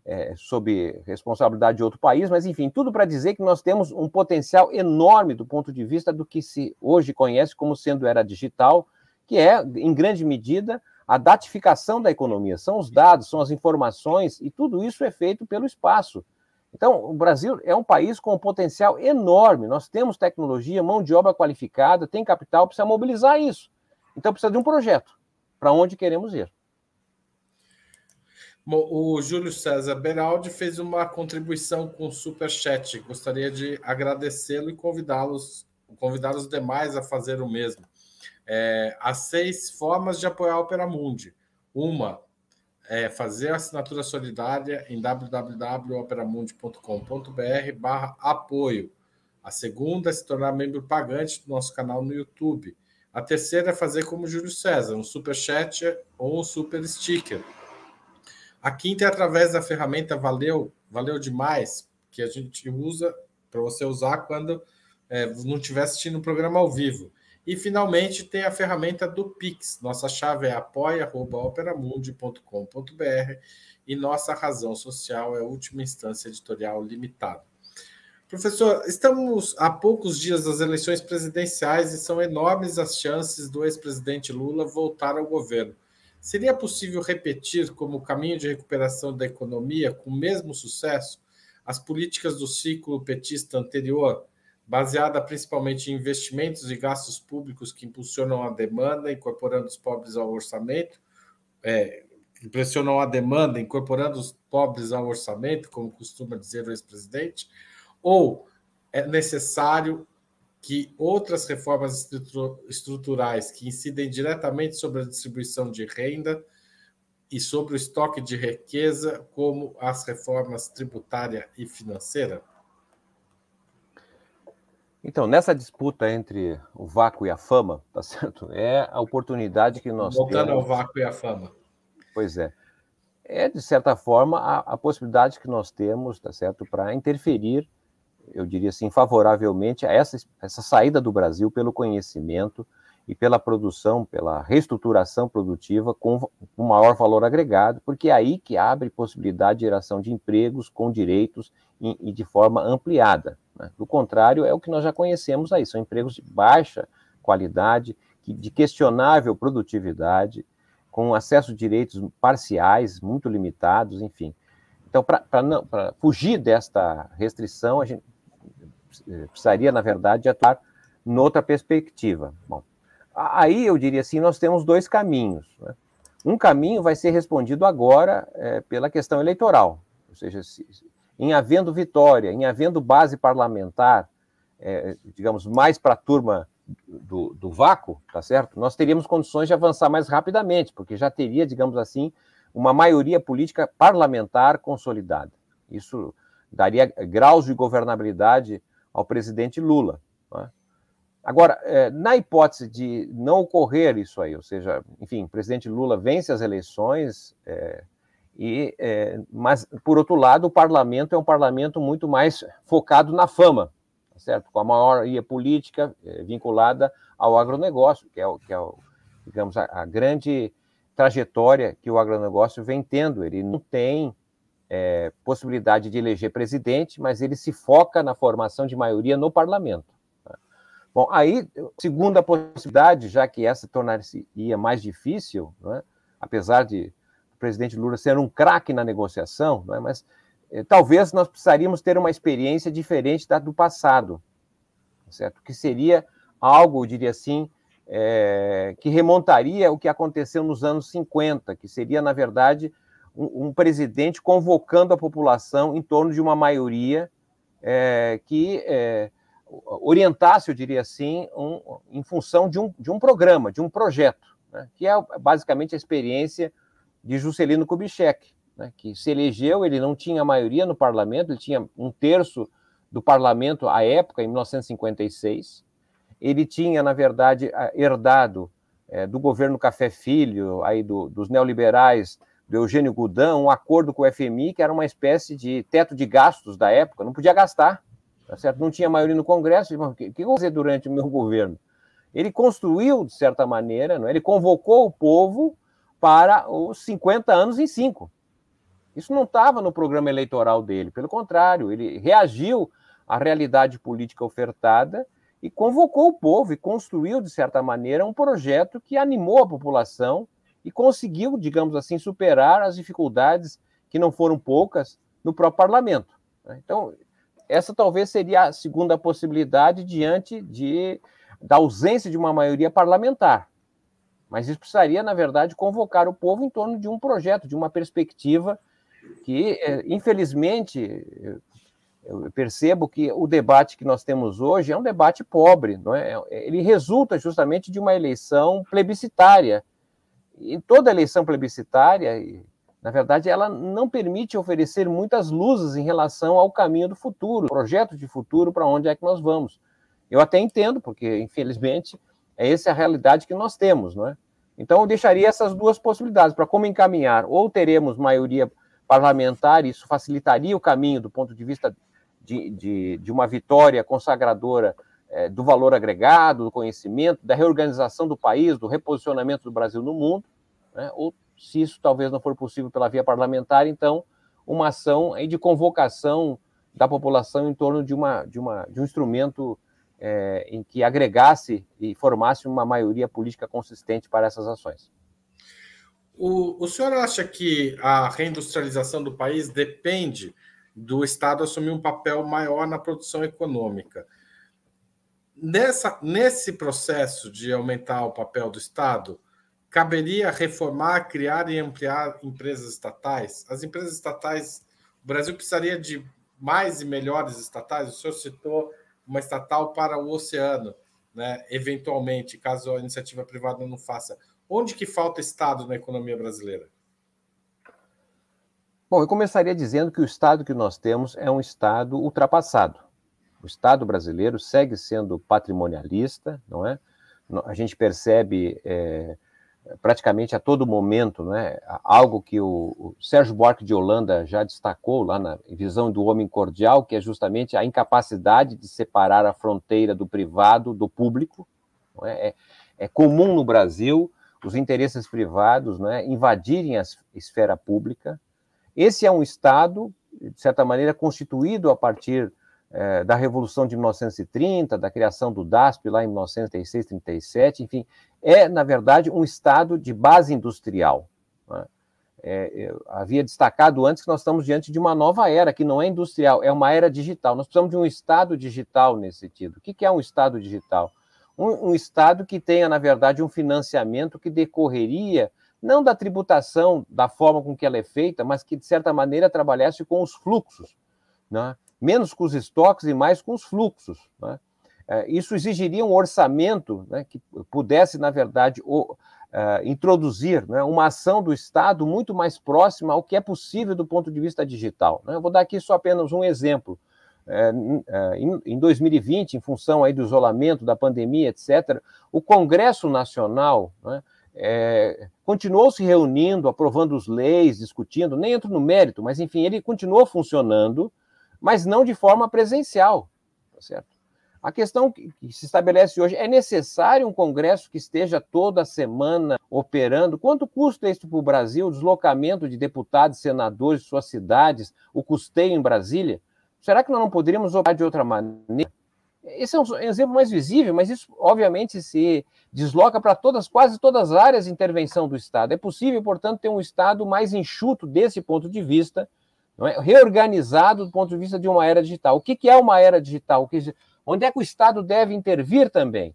Speaker 3: é, sob responsabilidade de outro país, mas enfim, tudo para dizer que nós temos um potencial enorme do ponto de vista do que se hoje conhece como sendo era digital, que é, em grande medida, a datificação da economia. São os dados, são as informações, e tudo isso é feito pelo espaço. Então, o Brasil é um país com um potencial enorme. Nós temos tecnologia, mão de obra qualificada, tem capital, precisa mobilizar isso. Então, precisa de um projeto para onde queremos ir.
Speaker 2: O Júlio César Beraldi fez uma contribuição com o Super Chat. Gostaria de agradecê-lo e convidá-los, convidar os demais a fazer o mesmo. É, há seis formas de apoiar a Opera Mundi. Uma é fazer a assinatura solidária em www.operamundi.com.br barra apoio. A segunda é se tornar membro pagante do nosso canal no YouTube. A terceira é fazer como Júlio César, um super chat ou um super sticker a quinta é através da ferramenta Valeu, valeu demais, que a gente usa para você usar quando é, não estiver assistindo o programa ao vivo. E finalmente tem a ferramenta do Pix. Nossa chave é apoia.operamundi.com.br e nossa razão social é a última instância editorial limitada. Professor, estamos a poucos dias das eleições presidenciais e são enormes as chances do ex-presidente Lula voltar ao governo. Seria possível repetir como caminho de recuperação da economia com o mesmo sucesso as políticas do ciclo petista anterior, baseada principalmente em investimentos e gastos públicos que impulsionam a demanda, incorporando os pobres ao orçamento, é, impressionam a demanda, incorporando os pobres ao orçamento, como costuma dizer o ex-presidente, ou é necessário que outras reformas estruturais que incidem diretamente sobre a distribuição de renda e sobre o estoque de riqueza, como as reformas tributária e financeira?
Speaker 3: Então, nessa disputa entre o vácuo e a fama, (laughs) tá certo? É a oportunidade que nós
Speaker 2: Voltando temos. ao vácuo e a fama.
Speaker 3: Pois é. É, de certa forma, a, a possibilidade que nós temos, tá certo, para interferir eu diria assim, favoravelmente a essa, essa saída do Brasil pelo conhecimento e pela produção, pela reestruturação produtiva com um maior valor agregado, porque é aí que abre possibilidade de geração de empregos com direitos e, e de forma ampliada. Né? Do contrário, é o que nós já conhecemos aí, são empregos de baixa qualidade, de questionável produtividade, com acesso a direitos parciais, muito limitados, enfim. Então, para fugir desta restrição, a gente precisaria, na verdade, atuar noutra perspectiva. Bom, aí eu diria assim, nós temos dois caminhos. Né? Um caminho vai ser respondido agora é, pela questão eleitoral, ou seja, se, em havendo vitória, em havendo base parlamentar, é, digamos, mais para a turma do, do vácuo, tá certo? Nós teríamos condições de avançar mais rapidamente, porque já teria, digamos assim, uma maioria política parlamentar consolidada. Isso daria graus de governabilidade ao presidente Lula. Né? Agora, é, na hipótese de não ocorrer isso aí, ou seja, enfim, o presidente Lula vence as eleições, é, e, é, mas, por outro lado, o parlamento é um parlamento muito mais focado na fama, tá certo? com a maioria política é, vinculada ao agronegócio, que é, o, que é o, digamos, a, a, grande trajetória que o agronegócio vem tendo. Ele não tem é, possibilidade de eleger presidente, mas ele se foca na formação de maioria no parlamento. Tá? Bom, aí, segunda possibilidade, já que essa tornar-se-ia mais difícil, é? apesar de o presidente Lula ser um craque na negociação, é? mas é, talvez nós precisaríamos ter uma experiência diferente da do passado, certo? Que seria algo, eu diria assim, é, que remontaria o que aconteceu nos anos 50, que seria, na verdade, um, um presidente convocando a população em torno de uma maioria é, que é, orientasse, eu diria assim, um, em função de um, de um programa, de um projeto, né, que é basicamente a experiência de Juscelino Kubitschek, né, que se elegeu, ele não tinha maioria no parlamento, ele tinha um terço do parlamento à época, em 1956, ele tinha, na verdade, herdado é, do governo Café Filho, aí do, dos neoliberais, do Eugênio Goudin, um acordo com o FMI, que era uma espécie de teto de gastos da época, não podia gastar, tá certo? não tinha maioria no Congresso, o que, que eu vou fazer durante o meu governo? Ele construiu, de certa maneira, não é? ele convocou o povo para os 50 anos em cinco. Isso não estava no programa eleitoral dele, pelo contrário, ele reagiu à realidade política ofertada e convocou o povo e construiu, de certa maneira, um projeto que animou a população e conseguiu, digamos assim, superar as dificuldades, que não foram poucas, no próprio parlamento. Né? Então, essa talvez seria a segunda possibilidade diante de, da ausência de uma maioria parlamentar. Mas isso precisaria, na verdade, convocar o povo em torno de um projeto, de uma perspectiva que, é, infelizmente, eu percebo que o debate que nós temos hoje é um debate pobre, não é? Ele resulta justamente de uma eleição plebiscitária. E toda eleição plebiscitária, na verdade, ela não permite oferecer muitas luzes em relação ao caminho do futuro, projeto de futuro para onde é que nós vamos. Eu até entendo, porque, infelizmente, é essa a realidade que nós temos, não é? Então, eu deixaria essas duas possibilidades para como encaminhar. Ou teremos maioria parlamentar, isso facilitaria o caminho do ponto de vista de, de, de uma vitória consagradora é, do valor agregado, do conhecimento, da reorganização do país, do reposicionamento do Brasil no mundo, né? ou se isso talvez não for possível pela via parlamentar, então uma ação de convocação da população em torno de, uma, de, uma, de um instrumento é, em que agregasse e formasse uma maioria política consistente para essas ações.
Speaker 2: O, o senhor acha que a reindustrialização do país depende do Estado assumir um papel maior na produção econômica. Nessa, nesse processo de aumentar o papel do Estado, caberia reformar, criar e ampliar empresas estatais? As empresas estatais, o Brasil precisaria de mais e melhores estatais? O senhor citou uma estatal para o oceano, né? eventualmente, caso a iniciativa privada não faça. Onde que falta Estado na economia brasileira?
Speaker 3: Bom, eu começaria dizendo que o Estado que nós temos é um Estado ultrapassado. O Estado brasileiro segue sendo patrimonialista, não é? A gente percebe é, praticamente a todo momento, né, algo que o, o Sérgio Buarque de Holanda já destacou lá na visão do homem cordial, que é justamente a incapacidade de separar a fronteira do privado do público. É? é? É, comum no Brasil os interesses privados né, invadirem a esfera pública, esse é um Estado, de certa maneira, constituído a partir é, da Revolução de 1930, da criação do DASP lá em 1936, 37, enfim, é, na verdade, um Estado de base industrial. Né? É, havia destacado antes que nós estamos diante de uma nova era, que não é industrial, é uma era digital. Nós precisamos de um Estado digital nesse sentido. O que é um Estado digital? Um, um Estado que tenha, na verdade, um financiamento que decorreria não da tributação, da forma com que ela é feita, mas que, de certa maneira, trabalhasse com os fluxos. Né? Menos com os estoques e mais com os fluxos. Né? É, isso exigiria um orçamento né, que pudesse, na verdade, o, uh, introduzir né, uma ação do Estado muito mais próxima ao que é possível do ponto de vista digital. Né? Eu vou dar aqui só apenas um exemplo. É, é, em, em 2020, em função aí do isolamento, da pandemia, etc., o Congresso Nacional né, é, continuou se reunindo, aprovando as leis, discutindo, nem entro no mérito, mas enfim, ele continuou funcionando, mas não de forma presencial, tá certo? A questão que, se estabelece hoje é necessário um Congresso que esteja toda semana operando? Quanto custa isso para o Brasil? O deslocamento de deputados, senadores suas cidades, o custeio em Brasília? Será que nós não poderíamos operar de outra maneira? Esse é um exemplo mais visível, mas isso obviamente se desloca para todas, quase todas as áreas de intervenção do Estado. É possível, portanto, ter um Estado mais enxuto desse ponto de vista, é? reorganizado do ponto de vista de uma era digital. O que, que é uma era digital? Que, onde é que o Estado deve intervir também?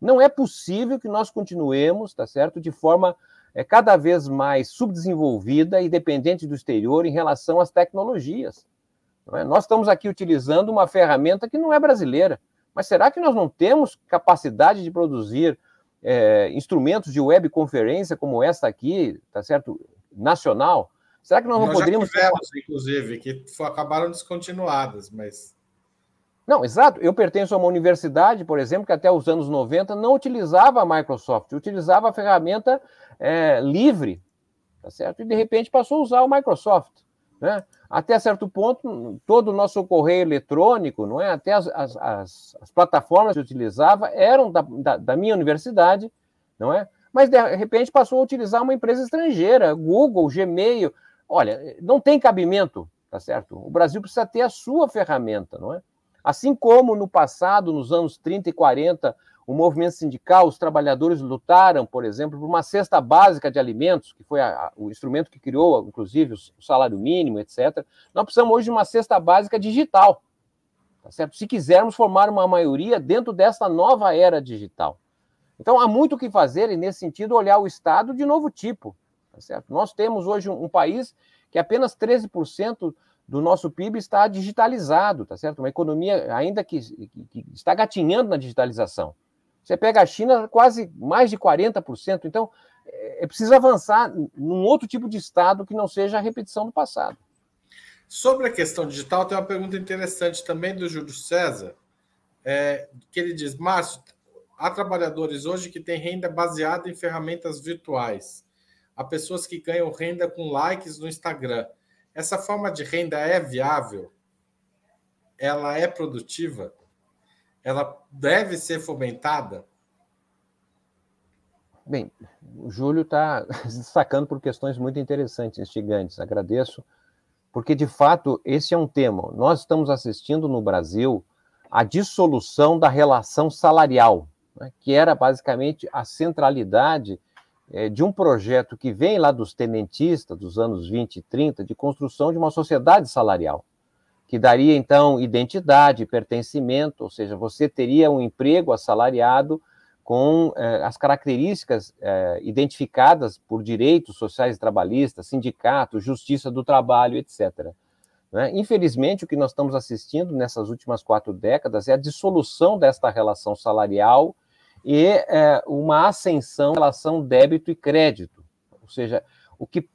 Speaker 3: Não é possível que nós continuemos, tá certo, de forma é, cada vez mais subdesenvolvida e dependente do exterior em relação às tecnologias. É? Nós estamos aqui utilizando uma ferramenta que não é brasileira, mas será que nós não temos capacidade de produzir é, instrumentos de webconferência como esta aqui, tá certo, nacional? Será que nós não nós poderíamos.
Speaker 2: Já tivemos, inclusive, que acabaram descontinuadas, mas.
Speaker 3: Não, exato. Eu pertenço a uma universidade, por exemplo, que até os anos 90 não utilizava a Microsoft, utilizava a ferramenta é, livre, tá certo? E de repente passou a usar o Microsoft. Né? Até certo ponto, todo o nosso correio eletrônico, não é? Até as, as, as, as plataformas que eu utilizava eram da, da, da minha universidade, não é? Mas de repente passou a utilizar uma empresa estrangeira, Google, Gmail, Olha, não tem cabimento, tá certo? O Brasil precisa ter a sua ferramenta, não é? Assim como no passado, nos anos 30 e 40, o movimento sindical, os trabalhadores lutaram, por exemplo, por uma cesta básica de alimentos, que foi a, a, o instrumento que criou, inclusive, o salário mínimo, etc. Nós precisamos hoje de uma cesta básica digital, tá certo? Se quisermos formar uma maioria dentro dessa nova era digital. Então, há muito o que fazer e, nesse sentido, olhar o Estado de novo tipo. Tá certo? Nós temos hoje um, um país que apenas 13% do nosso PIB está digitalizado, tá certo? Uma economia ainda que, que, está gatinhando na digitalização. Você pega a China, quase mais de 40%. Então, é, é preciso avançar num outro tipo de Estado que não seja a repetição do passado.
Speaker 2: Sobre a questão digital, tem uma pergunta interessante também do Júlio César, é, que ele diz: Márcio, há trabalhadores hoje que têm renda baseada em ferramentas virtuais a pessoas que ganham renda com likes no Instagram. Essa forma de renda é viável? Ela é produtiva? Ela deve ser fomentada?
Speaker 3: Bem, o Júlio está (laughs) destacando por questões muito interessantes, instigantes. Agradeço, porque de fato esse é um tema. Nós estamos assistindo no Brasil a dissolução da relação salarial, né, que era basicamente a centralidade é, de um projeto que vem lá dos tenentistas dos anos 20 e 30, de construção de uma sociedade salarial, que daria então identidade, pertencimento, ou seja, você teria um emprego assalariado com é, as características é, identificadas por direitos sociais e trabalhistas, sindicatos, justiça do trabalho, etc. Né? Infelizmente, o que nós estamos assistindo nessas últimas quatro décadas é a dissolução desta relação salarial e é, uma ascensão em relação débito e crédito. Ou seja, o que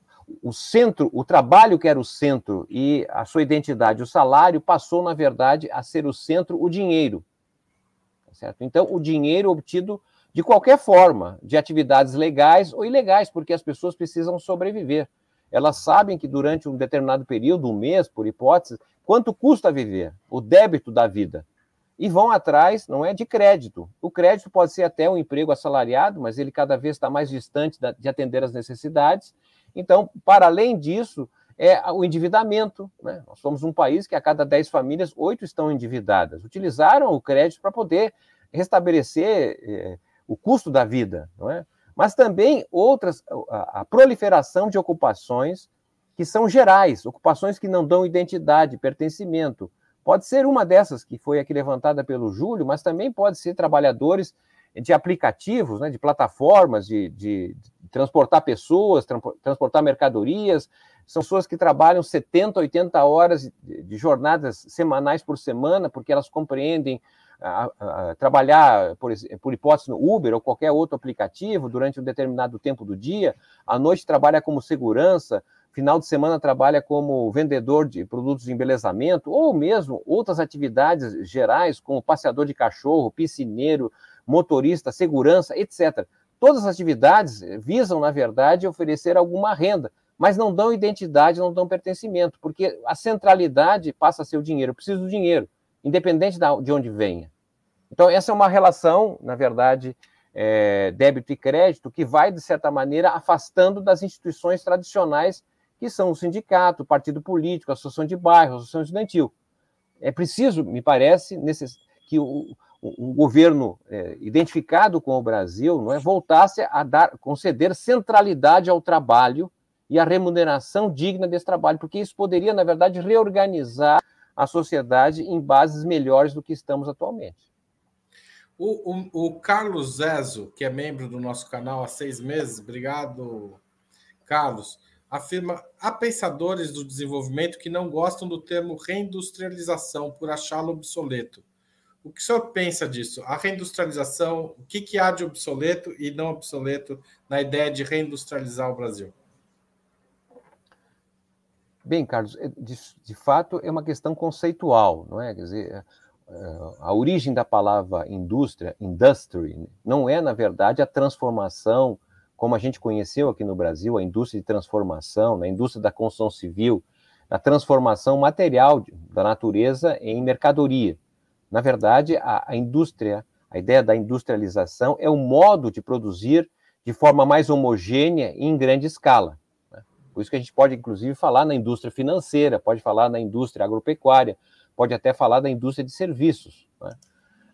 Speaker 3: o centro, o trabalho que era o centro e a sua identidade, o salário, passou, na verdade, a ser o centro, o dinheiro. Tá certo? Então, o dinheiro obtido de qualquer forma, de atividades legais ou ilegais, porque as pessoas precisam sobreviver. Elas sabem que durante um determinado período, um mês, por hipótese, quanto custa viver, o débito da vida e vão atrás, não é, de crédito. O crédito pode ser até um emprego assalariado, mas ele cada vez está mais distante de atender as necessidades. Então, para além disso, é o endividamento. Né? Nós somos um país que a cada 10 famílias, oito estão endividadas. Utilizaram o crédito para poder restabelecer eh, o custo da vida, não é? Mas também outras, a, a proliferação de ocupações que são gerais, ocupações que não dão identidade, pertencimento. Pode ser uma dessas que foi aqui levantada pelo Júlio, mas também pode ser trabalhadores de aplicativos, né, de plataformas, de, de, de transportar pessoas, transportar mercadorias, são pessoas que trabalham 70, 80 horas de jornadas semanais por semana, porque elas compreendem a, a, a trabalhar, por, por, hipótese, no Uber ou qualquer outro aplicativo durante um determinado tempo do dia, à noite trabalha como segurança, final de semana trabalha como vendedor de produtos de embelezamento, ou mesmo outras atividades gerais, como passeador de cachorro, piscineiro, motorista, segurança, etc. Todas as atividades visam, na verdade, oferecer alguma renda, mas não dão identidade, não dão pertencimento, porque a centralidade passa a ser o dinheiro. Eu preciso do dinheiro, independente de onde venha. Então, essa é uma relação, na verdade, é, débito e crédito, que vai, de certa maneira, afastando das instituições tradicionais, que são o sindicato, o partido político, a associação de bairro, a associação estudantil. É preciso, me parece, que o, um governo é, identificado com o Brasil não é voltasse a dar conceder centralidade ao trabalho e a remuneração digna desse trabalho, porque isso poderia, na verdade, reorganizar a sociedade em bases melhores do que estamos atualmente.
Speaker 2: O, o, o Carlos Zezo, que é membro do nosso canal há seis meses, obrigado, Carlos, afirma: há pensadores do desenvolvimento que não gostam do termo reindustrialização por achá-lo obsoleto. O que o senhor pensa disso? A reindustrialização, o que, que há de obsoleto e não obsoleto na ideia de reindustrializar o Brasil?
Speaker 3: Bem, Carlos, é, de, de, fato é uma questão conceitual, não é? Quer dizer, é, a origem da palavra indústria, industry, não é, na verdade, a transformação, como a gente conheceu aqui no Brasil, a indústria de transformação, a indústria da construção civil, a transformação material da natureza em mercadoria. Na verdade, a, a indústria, a ideia da industrialização é o modo de produzir de forma mais homogênea e em grande escala. Por isso que a gente pode, inclusive, falar na indústria financeira, pode falar na indústria agropecuária, pode até falar da indústria de serviços. Né?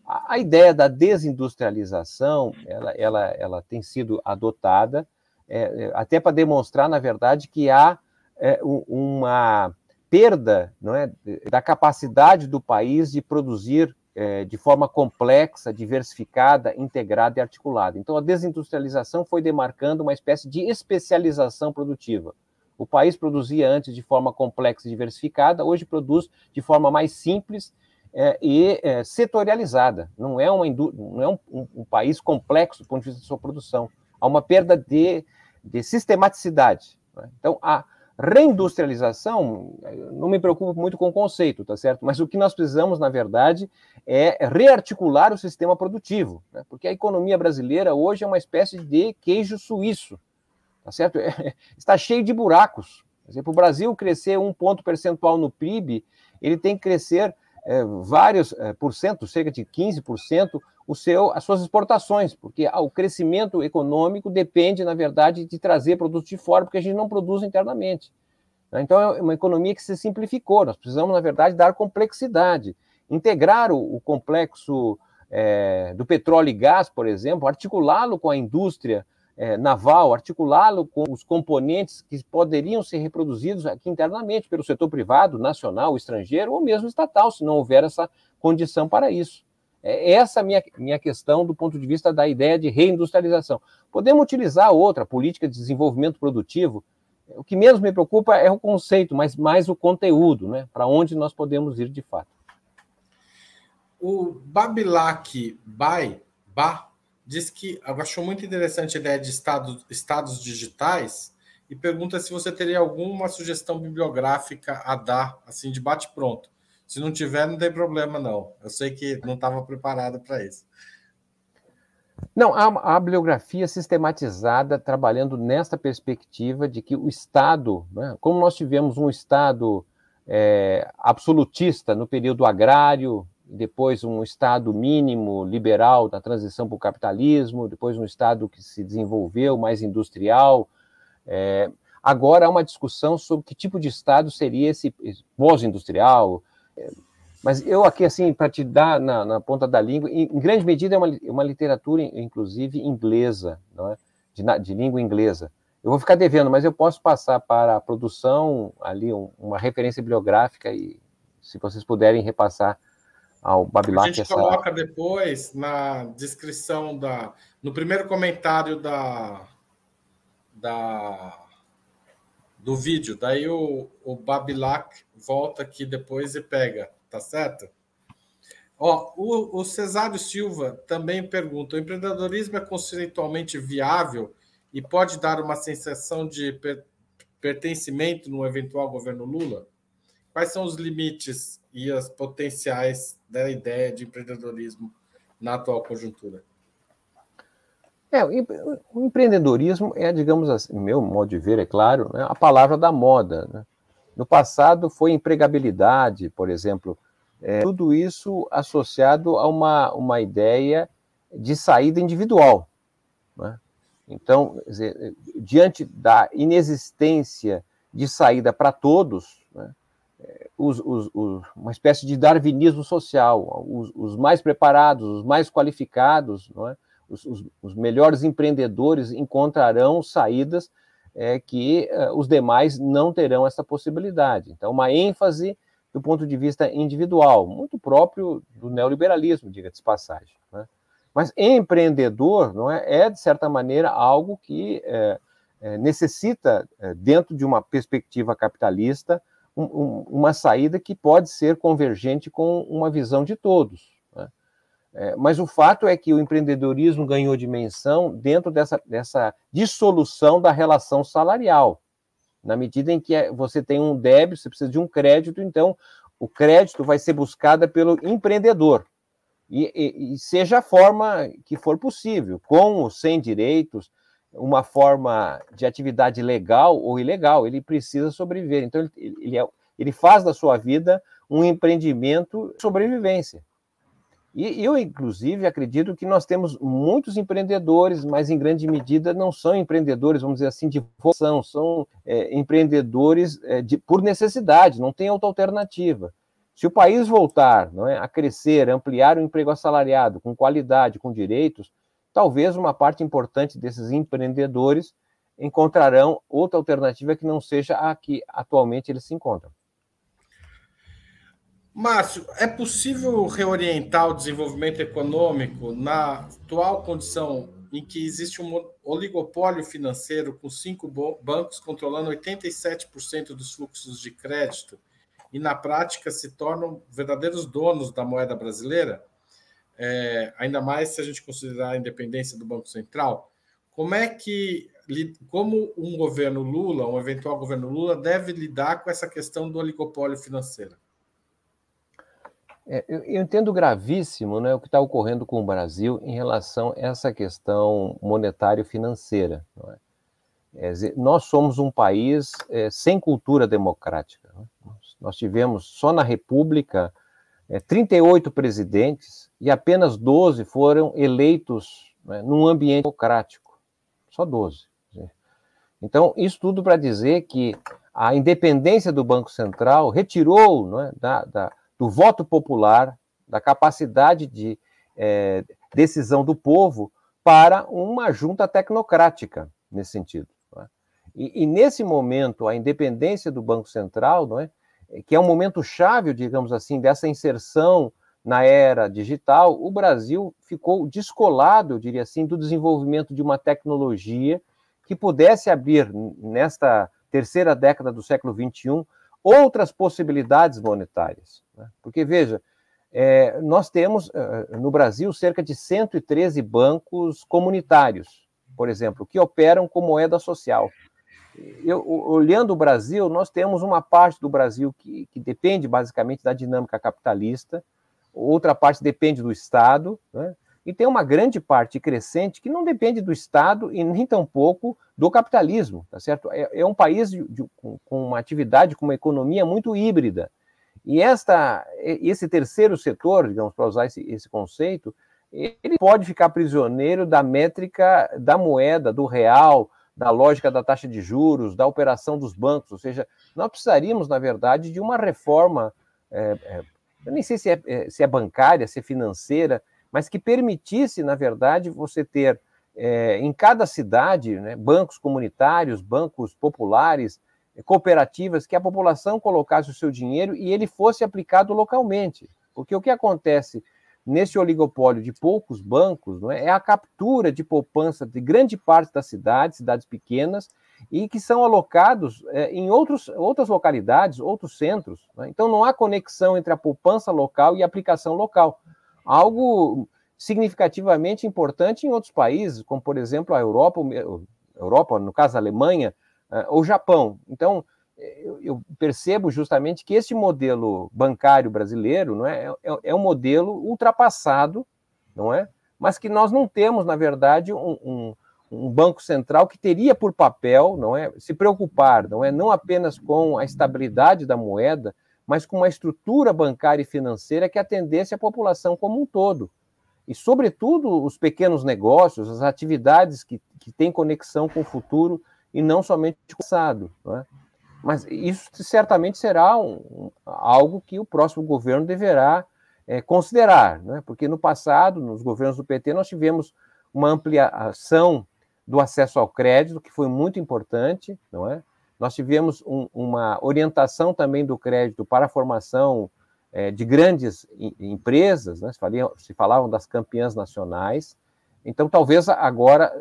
Speaker 3: A, a, ideia da desindustrialização, ela, ela, ela tem sido adotada é, é até para demonstrar, na verdade, que há é, uma perda não é, da capacidade do país de produzir é, de forma complexa, diversificada, integrada e articulada. Então, a desindustrialização foi demarcando uma espécie de especialização produtiva. O país produzia antes de forma complexa e diversificada, hoje produz de forma mais simples é, e é, setorializada. Não é, uma não é um, um, um, país complexo do ponto de vista da sua produção. Há uma perda de, de sistematicidade. Né? Então, a reindustrialização, não me preocupo muito com o conceito, tá certo? Mas o que nós precisamos, na verdade, é rearticular o sistema produtivo, né? porque a economia brasileira hoje é uma espécie de queijo suíço tá certo? É, (laughs) está cheio de buracos. Exemplo, o Brasil crescer um ponto percentual no PIB, ele tem que crescer é, vários é, por cento, cerca de 15%, o seu, as suas exportações, porque ah, o crescimento econômico depende, na verdade, de trazer produtos de fora, porque a gente não produz internamente. Né? Então, é uma economia que se simplificou. Nós precisamos, na verdade, dar complexidade, integrar o, o complexo é, do petróleo e gás, por exemplo, articulá-lo com a indústria é, naval, articulá-lo com os componentes que poderiam ser reproduzidos aqui internamente pelo setor privado, nacional, estrangeiro ou mesmo estatal, se não houver essa condição para isso. É essa a minha, minha questão do ponto de vista da ideia de reindustrialização. Podemos utilizar outra política de desenvolvimento produtivo. O que menos me preocupa é o conceito, mas mais o conteúdo, né? para onde nós podemos ir de fato.
Speaker 2: O Babilac Bai, Ba, diz que achou muito interessante a ideia de estado, estados digitais e pergunta se você teria alguma sugestão bibliográfica a dar, assim, de bate-pronto. Se não tiver, não tem problema, não. Eu sei que não estava preparado para isso.
Speaker 3: Não, há a bibliografia sistematizada trabalhando nesta perspectiva de que o Estado, né, como nós tivemos um Estado é, absolutista no período agrário, depois um Estado mínimo liberal da transição para o capitalismo, depois um Estado que se desenvolveu mais industrial. É, Agora há uma discussão sobre que tipo de Estado seria esse pós-industrial. Mas eu aqui, assim, para te dar na, na, ponta da língua, em, em grande medida é uma, uma, literatura, inclusive, inglesa, é? de, de, língua inglesa. Eu vou ficar devendo, mas eu posso passar para a produção ali um, uma referência bibliográfica e, se vocês puderem repassar ao Babilac.
Speaker 2: A gente essa... coloca depois na descrição da, no primeiro comentário da, da do vídeo. Daí o, o Babilac volta aqui depois e pega, tá certo? Ó, o, o Cesário Silva também pergunta: o empreendedorismo é conceitualmente viável e pode dar uma sensação de per, pertencimento no eventual governo Lula? Quais são os limites e as potenciais da ideia de empreendedorismo na atual conjuntura?
Speaker 3: É, o empreendedorismo é, digamos assim, meu modo de ver, é claro, né, a palavra da moda. Né? No passado foi empregabilidade, por exemplo, é, tudo isso associado a uma, uma ideia de saída individual. Né? Então, dizer, diante da inexistência de saída para todos, os, os, os, uma espécie de darwinismo social, os, mais preparados, os mais qualificados, é? os, melhores empreendedores encontrarão saídas é, que é, os demais não terão essa possibilidade. Então, uma ênfase do ponto de vista individual, muito próprio do neoliberalismo, diga-se de passagem. Né? Mas empreendedor não é, é, de certa maneira, algo que é, é, necessita, dentro de uma perspectiva capitalista, um, um, uma saída que pode ser convergente com uma visão de todos. É, mas o fato é que o empreendedorismo ganhou dimensão dentro dessa, dessa dissolução da relação salarial. Na medida em que é, você tem um débito, você precisa de um crédito, então o crédito vai ser buscado pelo empreendedor. E, e, e seja a forma que for possível, com ou sem direitos, uma forma de atividade legal ou ilegal, ele precisa sobreviver. Então, ele, ele, é, ele faz da sua vida um empreendimento sobrevivência. E eu, inclusive, acredito que nós temos muitos empreendedores, mas em grande medida não são empreendedores, vamos dizer assim, de vocação, são é, empreendedores é, de, por necessidade, não tem outra alternativa. Se o país voltar não é, a crescer, ampliar o emprego assalariado com qualidade, com direitos, talvez uma parte importante desses empreendedores encontrarão outra alternativa que não seja a que atualmente eles se encontram.
Speaker 2: Márcio, é possível reorientar o desenvolvimento econômico na atual condição em que existe um oligopólio financeiro com cinco bancos controlando 87% dos fluxos de crédito e, na prática, se tornam verdadeiros donos da moeda brasileira? É, ainda mais se a gente considerar a independência do Banco Central. Como é que, como um governo Lula, um eventual governo Lula, deve lidar com essa questão do oligopólio financeiro?
Speaker 3: É, eu, eu, entendo gravíssimo né, o que está ocorrendo com o Brasil em relação a essa questão monetário-financeira. É? É, nós somos um país é, sem cultura democrática. Né? Nós tivemos, só na República, 38 é, presidentes e apenas 12 foram eleitos né, num ambiente democrático. Só 12. Então, isso tudo para dizer que a independência do Banco Central retirou não é, da, da do voto popular, da capacidade de é, decisão do povo para uma junta tecnocrática nesse sentido. É? E, e, nesse momento, a independência do Banco Central, não é, que é um momento chave, digamos assim, dessa inserção na era digital, o Brasil ficou descolado, eu diria assim, do desenvolvimento de uma tecnologia que pudesse abrir, nesta terceira década do século XXI, outras possibilidades monetárias. Né? Porque, veja, é, nós temos uh, no Brasil cerca de 113 bancos comunitários, por exemplo, que operam com moeda social. Eu, olhando o Brasil, nós temos uma parte do Brasil que, que depende basicamente da dinâmica capitalista, outra parte depende do Estado, né? E tem uma grande parte crescente que não depende do Estado e nem tampouco do capitalismo, tá certo? É, é um país de, de, com, com uma atividade, com uma economia muito híbrida. E esta, esse terceiro setor, digamos, para usar esse, esse conceito, ele pode ficar prisioneiro da métrica da moeda, do real, da lógica da taxa de juros, da operação dos bancos, ou seja, nós precisaríamos, na verdade, de uma reforma, é, é, eu nem sei se é, é se é bancária, se é financeira, mas que permitisse, na verdade, você ter é, em cada cidade né, bancos comunitários, bancos populares, cooperativas, que a população colocasse o seu dinheiro e ele fosse aplicado localmente. Porque o que acontece nesse oligopólio de poucos bancos não é, é a captura de poupança de grande parte das cidades, cidades pequenas, e que são alocados é, em outros, outras localidades, outros centros. Né? Então não há conexão entre a poupança local e a aplicação local. Algo significativamente importante em outros países, como por exemplo a Europa, Europa no caso a Alemanha, uh, ou Japão. Então eu, eu, percebo justamente que esse modelo bancário brasileiro não é, é, é, um modelo ultrapassado, não é? Mas que nós não temos, na verdade, um, um, um, banco central que teria por papel, não é, se preocupar, não é, não apenas com a estabilidade da moeda, mas com uma estrutura bancária e financeira que atendesse a população como um todo. E, sobretudo, os pequenos negócios, as atividades que, que têm conexão com o futuro e não somente com o passado. Não é? Mas isso certamente será um, algo que o próximo governo deverá é, considerar, né? porque no passado, nos governos do PT, nós tivemos uma ampliação do acesso ao crédito, que foi muito importante, não é? Nós tivemos um, uma orientação também do crédito para a formação é, de grandes empresas, né? se, se falavam das campeãs nacionais. Então, talvez agora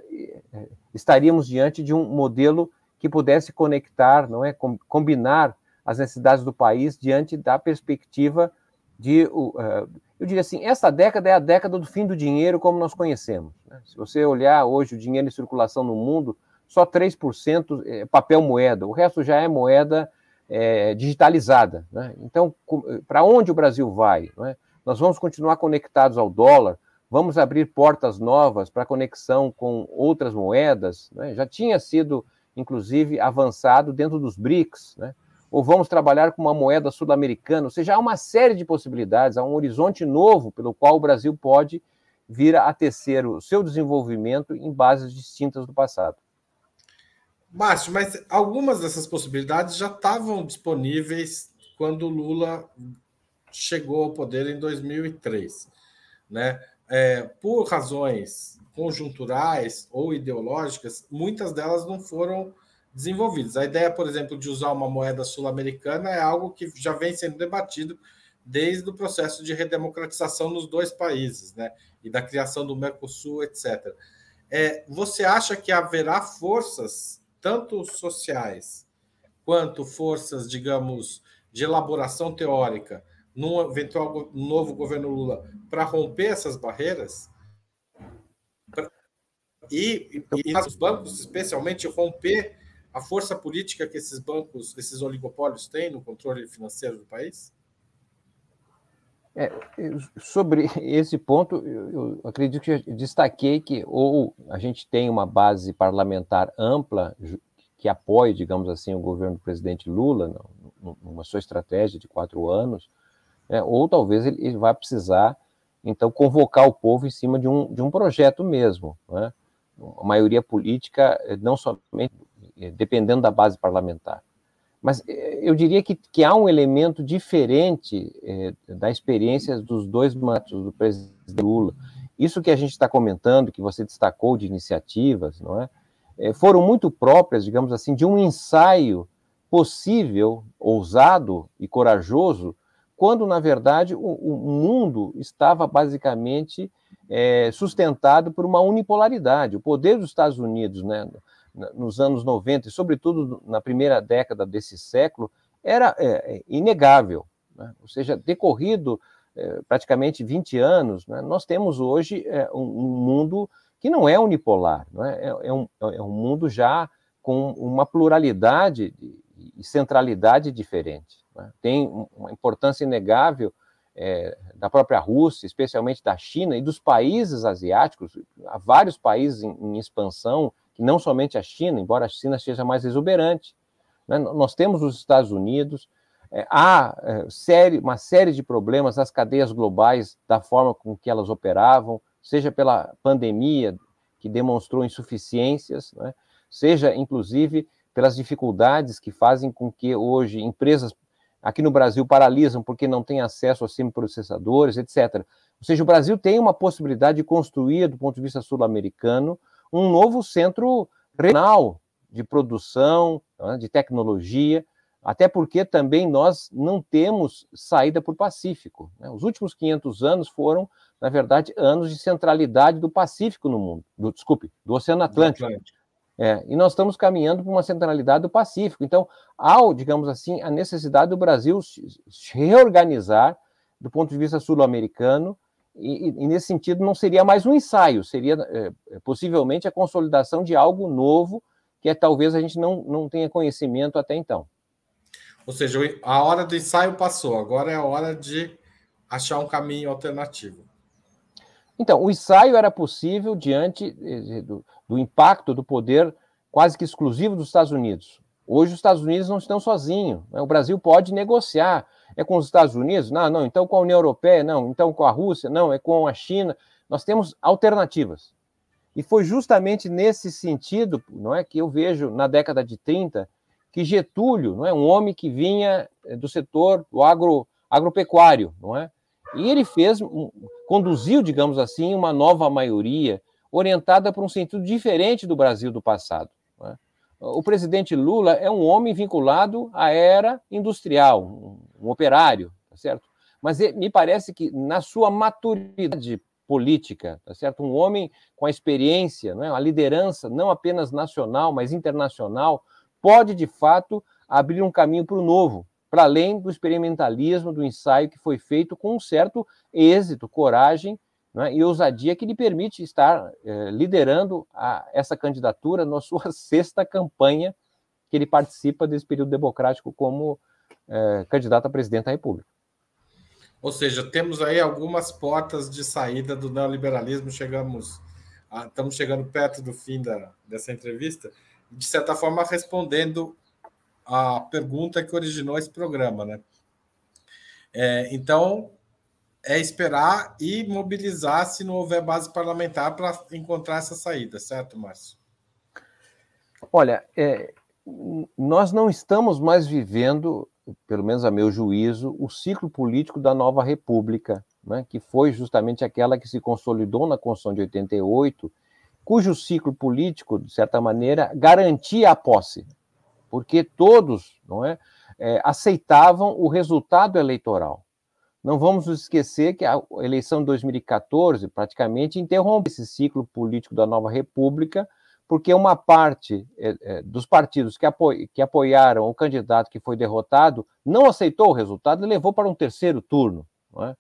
Speaker 3: é, estaríamos diante de um modelo que pudesse conectar, não é, combinar as necessidades do país diante da perspectiva de, uh, eu diria assim, essa década é a década do fim do dinheiro como nós conhecemos. Né? Se você olhar hoje o dinheiro em circulação no mundo, só 3% é papel moeda, o resto já é moeda é, digitalizada. Né? Então, para onde o Brasil vai? É? Nós vamos continuar conectados ao dólar, vamos abrir portas novas para conexão com outras moedas. Né? Já tinha sido inclusive avançado dentro dos BRICS, né? ou vamos trabalhar com uma moeda sul-americana, ou seja, há uma série de possibilidades, há um horizonte novo pelo qual o Brasil pode vir a tecer o seu desenvolvimento em bases distintas do passado.
Speaker 2: Márcio, mas algumas dessas possibilidades já estavam disponíveis quando Lula chegou ao poder em 2003, né? É, por razões conjunturais ou ideológicas, muitas delas não foram desenvolvidas. A ideia, por exemplo, de usar uma moeda sul-americana é algo que já vem sendo debatido desde o processo de redemocratização nos dois países, né? E da criação do Mercosul, etc. É, você acha que haverá forças, tanto sociais quanto forças, digamos, de elaboração teórica, num eventual novo governo Lula, para romper essas barreiras? e, e os bancos, especialmente, romper a força política que esses bancos, esses oligopólios têm no controle financeiro do país?
Speaker 3: É, sobre esse ponto, eu, acredito que destaquei que ou a gente tem uma base parlamentar ampla que apoie, digamos assim, o governo do presidente Lula numa sua estratégia de quatro anos, né, ou talvez ele, ele vai precisar, então, convocar o povo em cima de um, de um projeto mesmo, né? a maioria política, eh, não somente eh, dependendo da base parlamentar. Mas eh, eu diria que, que há um elemento diferente é, da experiência dos dois mandatos do presidente Lula. Isso que a gente está comentando, que você destacou de iniciativas, não é? é? Foram muito próprias, digamos assim, de um ensaio possível, ousado e corajoso, quando, na verdade, o, o mundo estava basicamente é, sustentado por uma unipolaridade. O poder dos Estados Unidos, né, nos anos 90, e sobretudo na primeira década desse século, era é, é, inegável. Né? Ou seja, decorrido é, praticamente 20 anos, né, nós temos hoje é, um, um, mundo que não é unipolar, não é? Um, é um mundo já com uma pluralidade e centralidade diferente. Né? Tem uma importância inegável é, da própria Rússia, especialmente da China e dos países asiáticos, há vários países em, em expansão, que não somente a China, embora a China seja mais exuberante. Né? Nós temos os Estados Unidos, é, há é, série, uma série de problemas nas cadeias globais, da forma com que elas operavam, seja pela pandemia, que demonstrou insuficiências, né? seja inclusive pelas dificuldades que fazem com que hoje empresas aqui no Brasil paralisam porque não têm acesso a semiprocessadores, etc. Ou seja, o Brasil tem uma possibilidade de construir, do ponto de vista sul-americano, um novo centro regional de produção, né, de tecnologia, até porque também nós não temos saída para o Pacífico. Né? Os últimos 500 anos foram, na verdade, anos de centralidade do Pacífico no mundo, do, desculpe, do Oceano Atlântico. Atlântico. É, e nós estamos caminhando para uma centralidade do Pacífico. Então, há, digamos assim, a necessidade do Brasil se reorganizar do ponto de vista sul-americano, e, e, nesse sentido não seria mais um ensaio, seria é, possivelmente a consolidação de algo novo que é, talvez a gente não, não tenha conhecimento até então.
Speaker 2: Ou seja, a hora do ensaio passou, agora é a hora de achar um caminho alternativo.
Speaker 3: Então, o ensaio era possível diante eh, do, impacto do poder quase que exclusivo dos Estados Unidos. Hoje, os Estados Unidos não estão sozinhos. Né? O Brasil pode negociar. É com os Estados Unidos? Não, não. Então com a União Europeia? Não. Então com a Rússia? Não. É com a China. Nós temos alternativas. E foi justamente nesse sentido não é, que eu vejo na década de 30 que Getúlio, não é, um homem que vinha eh, do setor do agro, agropecuário, não é? E ele fez, conduziu, digamos assim, uma nova maioria orientada para um sentido diferente do Brasil do passado. É? O presidente Lula é um homem vinculado à era industrial, um, operário, tá certo? Mas me parece que na sua maturidade política, tá certo? Um homem com a experiência, não é? a liderança não apenas nacional, mas internacional, pode, de fato, abrir um caminho para o novo, para além do experimentalismo, do ensaio que foi feito com um certo êxito, coragem né, e ousadia que lhe permite estar eh, liderando a, essa candidatura na sua (laughs) sexta campanha que ele participa desse período democrático como eh, candidato a presidente da República.
Speaker 2: Ou seja, temos aí algumas portas de saída do neoliberalismo, chegamos, a, estamos chegando perto do fim da, dessa entrevista de certa forma, respondendo a pergunta que originou esse programa, né? É, então, é esperar e mobilizar se não houver base parlamentar para encontrar essa saída, certo, Márcio?
Speaker 3: Olha, é, nós não estamos mais vivendo, pelo menos a meu juízo, o ciclo político da nova república, né, que foi justamente aquela que se consolidou na Constituição de 88 cujo ciclo político, de certa maneira, garantia a posse, porque todos não é, é, aceitavam o resultado eleitoral. Não vamos nos esquecer que a eleição de 2014 praticamente interrompe esse ciclo político da nova república, porque uma parte é, é, dos partidos que, apo que apoiaram o candidato que foi derrotado não aceitou o resultado e levou para um terceiro turno. É?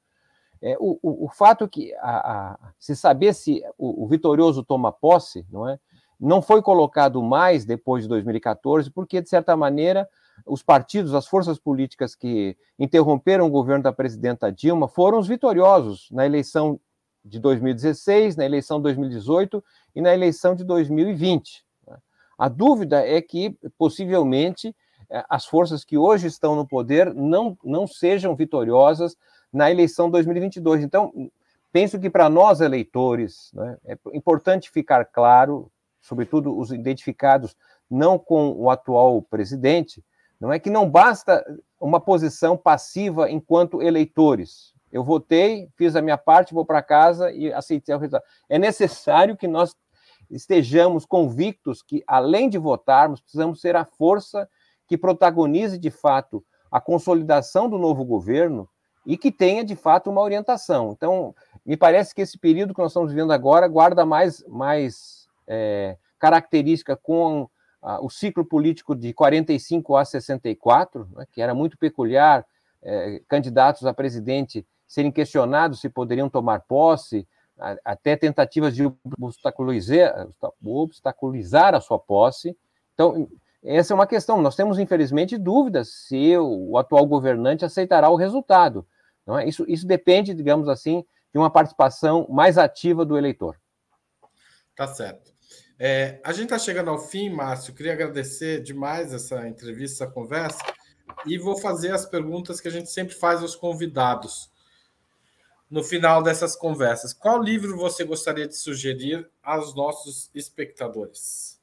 Speaker 3: É, o, o, o, fato que a, a, se saber se o, o, vitorioso toma posse, não é? Não foi colocado mais depois de 2014, porque de certa maneira os partidos, as forças políticas que interromperam o governo da presidenta Dilma foram os vitoriosos na eleição de 2016, na eleição de 2018 e na eleição de 2020. Né? A dúvida é que possivelmente é, as forças que hoje estão no poder não, não sejam vitoriosas na eleição 2022. Então, penso que para nós eleitores né, é importante ficar claro, sobretudo os identificados não com o atual presidente, não é que não basta uma posição passiva enquanto eleitores. Eu votei, fiz a minha parte, vou para casa e aceitei o resultado. É necessário que nós estejamos convictos que, além de votarmos, precisamos ser a força que protagonize de fato a consolidação do novo governo e que tenha, de fato, uma orientação. Então, me parece que esse período que nós estamos vivendo agora guarda mais, mais é, característica com o ciclo político de 45 a 64, né, que era muito peculiar, é, candidatos a presidente serem questionados se poderiam tomar posse, a, até tentativas de obstaculizar, obstaculizar a sua posse. Então, essa é uma questão. Nós temos, infelizmente, dúvidas se o atual governante aceitará o resultado. Não é? isso, isso depende, digamos assim, de uma participação mais ativa do eleitor.
Speaker 2: Tá certo. É, a gente está chegando ao fim, Márcio. Queria agradecer demais essa entrevista, essa conversa, e vou fazer as perguntas que a gente sempre faz aos convidados no final dessas conversas. Qual livro você gostaria de sugerir aos nossos espectadores?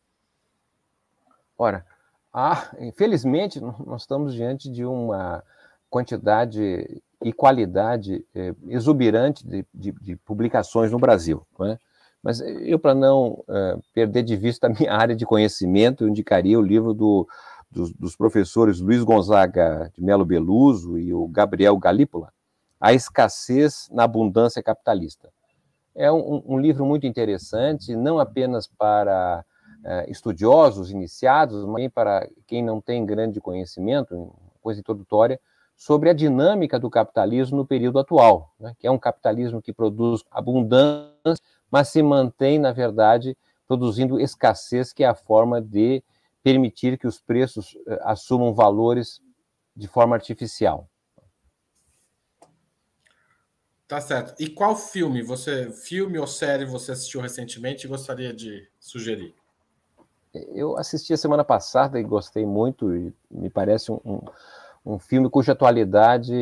Speaker 3: Ora, há, infelizmente, nós estamos diante de uma quantidade e qualidade é, exuberante de, de, de, publicações no Brasil. Não é? Mas eu, para não é, perder de vista (laughs) a minha área de conhecimento, eu indicaria o livro do, dos, dos, professores Luiz Gonzaga de Melo Beluso e o Gabriel Galípola, A Escassez na Abundância Capitalista. É um, um livro muito interessante, não apenas para é, estudiosos iniciados, mas também para quem não tem grande conhecimento, coisa introdutória, sobre a dinâmica do capitalismo no período atual, né, que é um capitalismo que produz abundância, mas se mantém, na verdade, produzindo escassez, que é a forma de permitir que os preços uh, assumam valores de forma artificial.
Speaker 2: Tá certo. E qual filme você, filme ou série você assistiu recentemente e gostaria de sugerir?
Speaker 3: Eu assisti a semana passada e gostei muito, e me parece um, um um filme cuja atualidade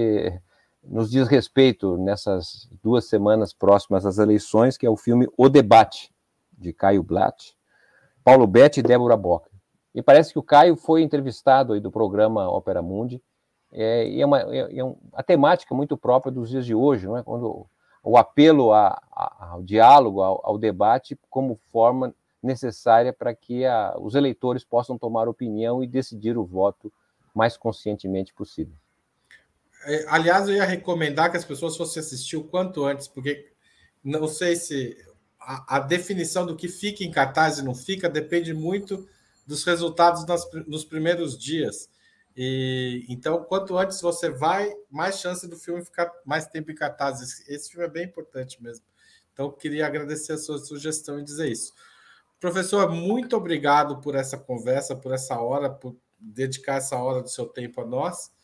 Speaker 3: nos diz respeito nessas duas semanas próximas às eleições, que é o filme O Debate, de Caio Blatt, Paulo Betti e Débora Boca. E parece que o Caio foi entrevistado aí do programa Opera Mundi, é, e é uma, é, é uma temática muito própria dos dias de hoje, não é? quando o apelo a, a, ao diálogo, ao, ao, debate, como forma necessária para que a, os eleitores possam tomar opinião e decidir o voto mais conscientemente possível.
Speaker 2: É, aliás, eu ia recomendar que as pessoas fossem assistir o quanto antes, porque não sei se a, a definição do que fica em cartaz e não fica depende muito dos resultados nas, nos primeiros dias. E então, quanto antes você vai, mais chance do filme ficar mais tempo em cartaz. Esse, esse filme é bem importante mesmo. Então, queria agradecer a sua sugestão e dizer isso. Professor, muito obrigado por essa conversa, por essa hora, por dedicar essa hora do seu tempo a nós.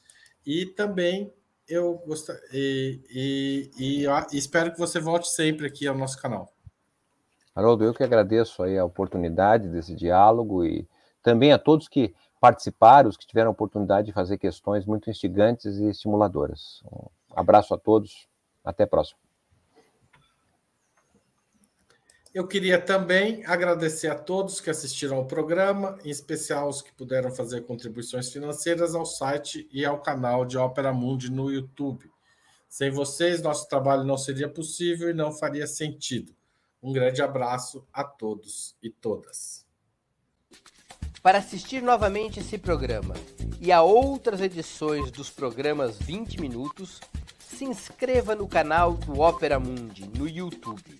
Speaker 2: E também eu gostaria e, e, e, e, espero que você volte sempre aqui ao nosso canal.
Speaker 3: Haroldo, eu que agradeço aí a oportunidade desse diálogo e também a todos que participaram, os que tiveram a oportunidade de fazer questões muito instigantes e estimuladoras. Um abraço a todos, até a próxima.
Speaker 2: Eu queria também agradecer a todos que assistiram ao programa, em especial os que puderam fazer contribuições financeiras ao site e ao canal de Opera Mundi no YouTube. Sem vocês, nosso trabalho não seria possível e não faria sentido. Um grande abraço a todos e todas.
Speaker 4: Para assistir novamente esse programa e a outras edições dos programas 20 Minutos, se inscreva no canal do Opera Mundi no YouTube.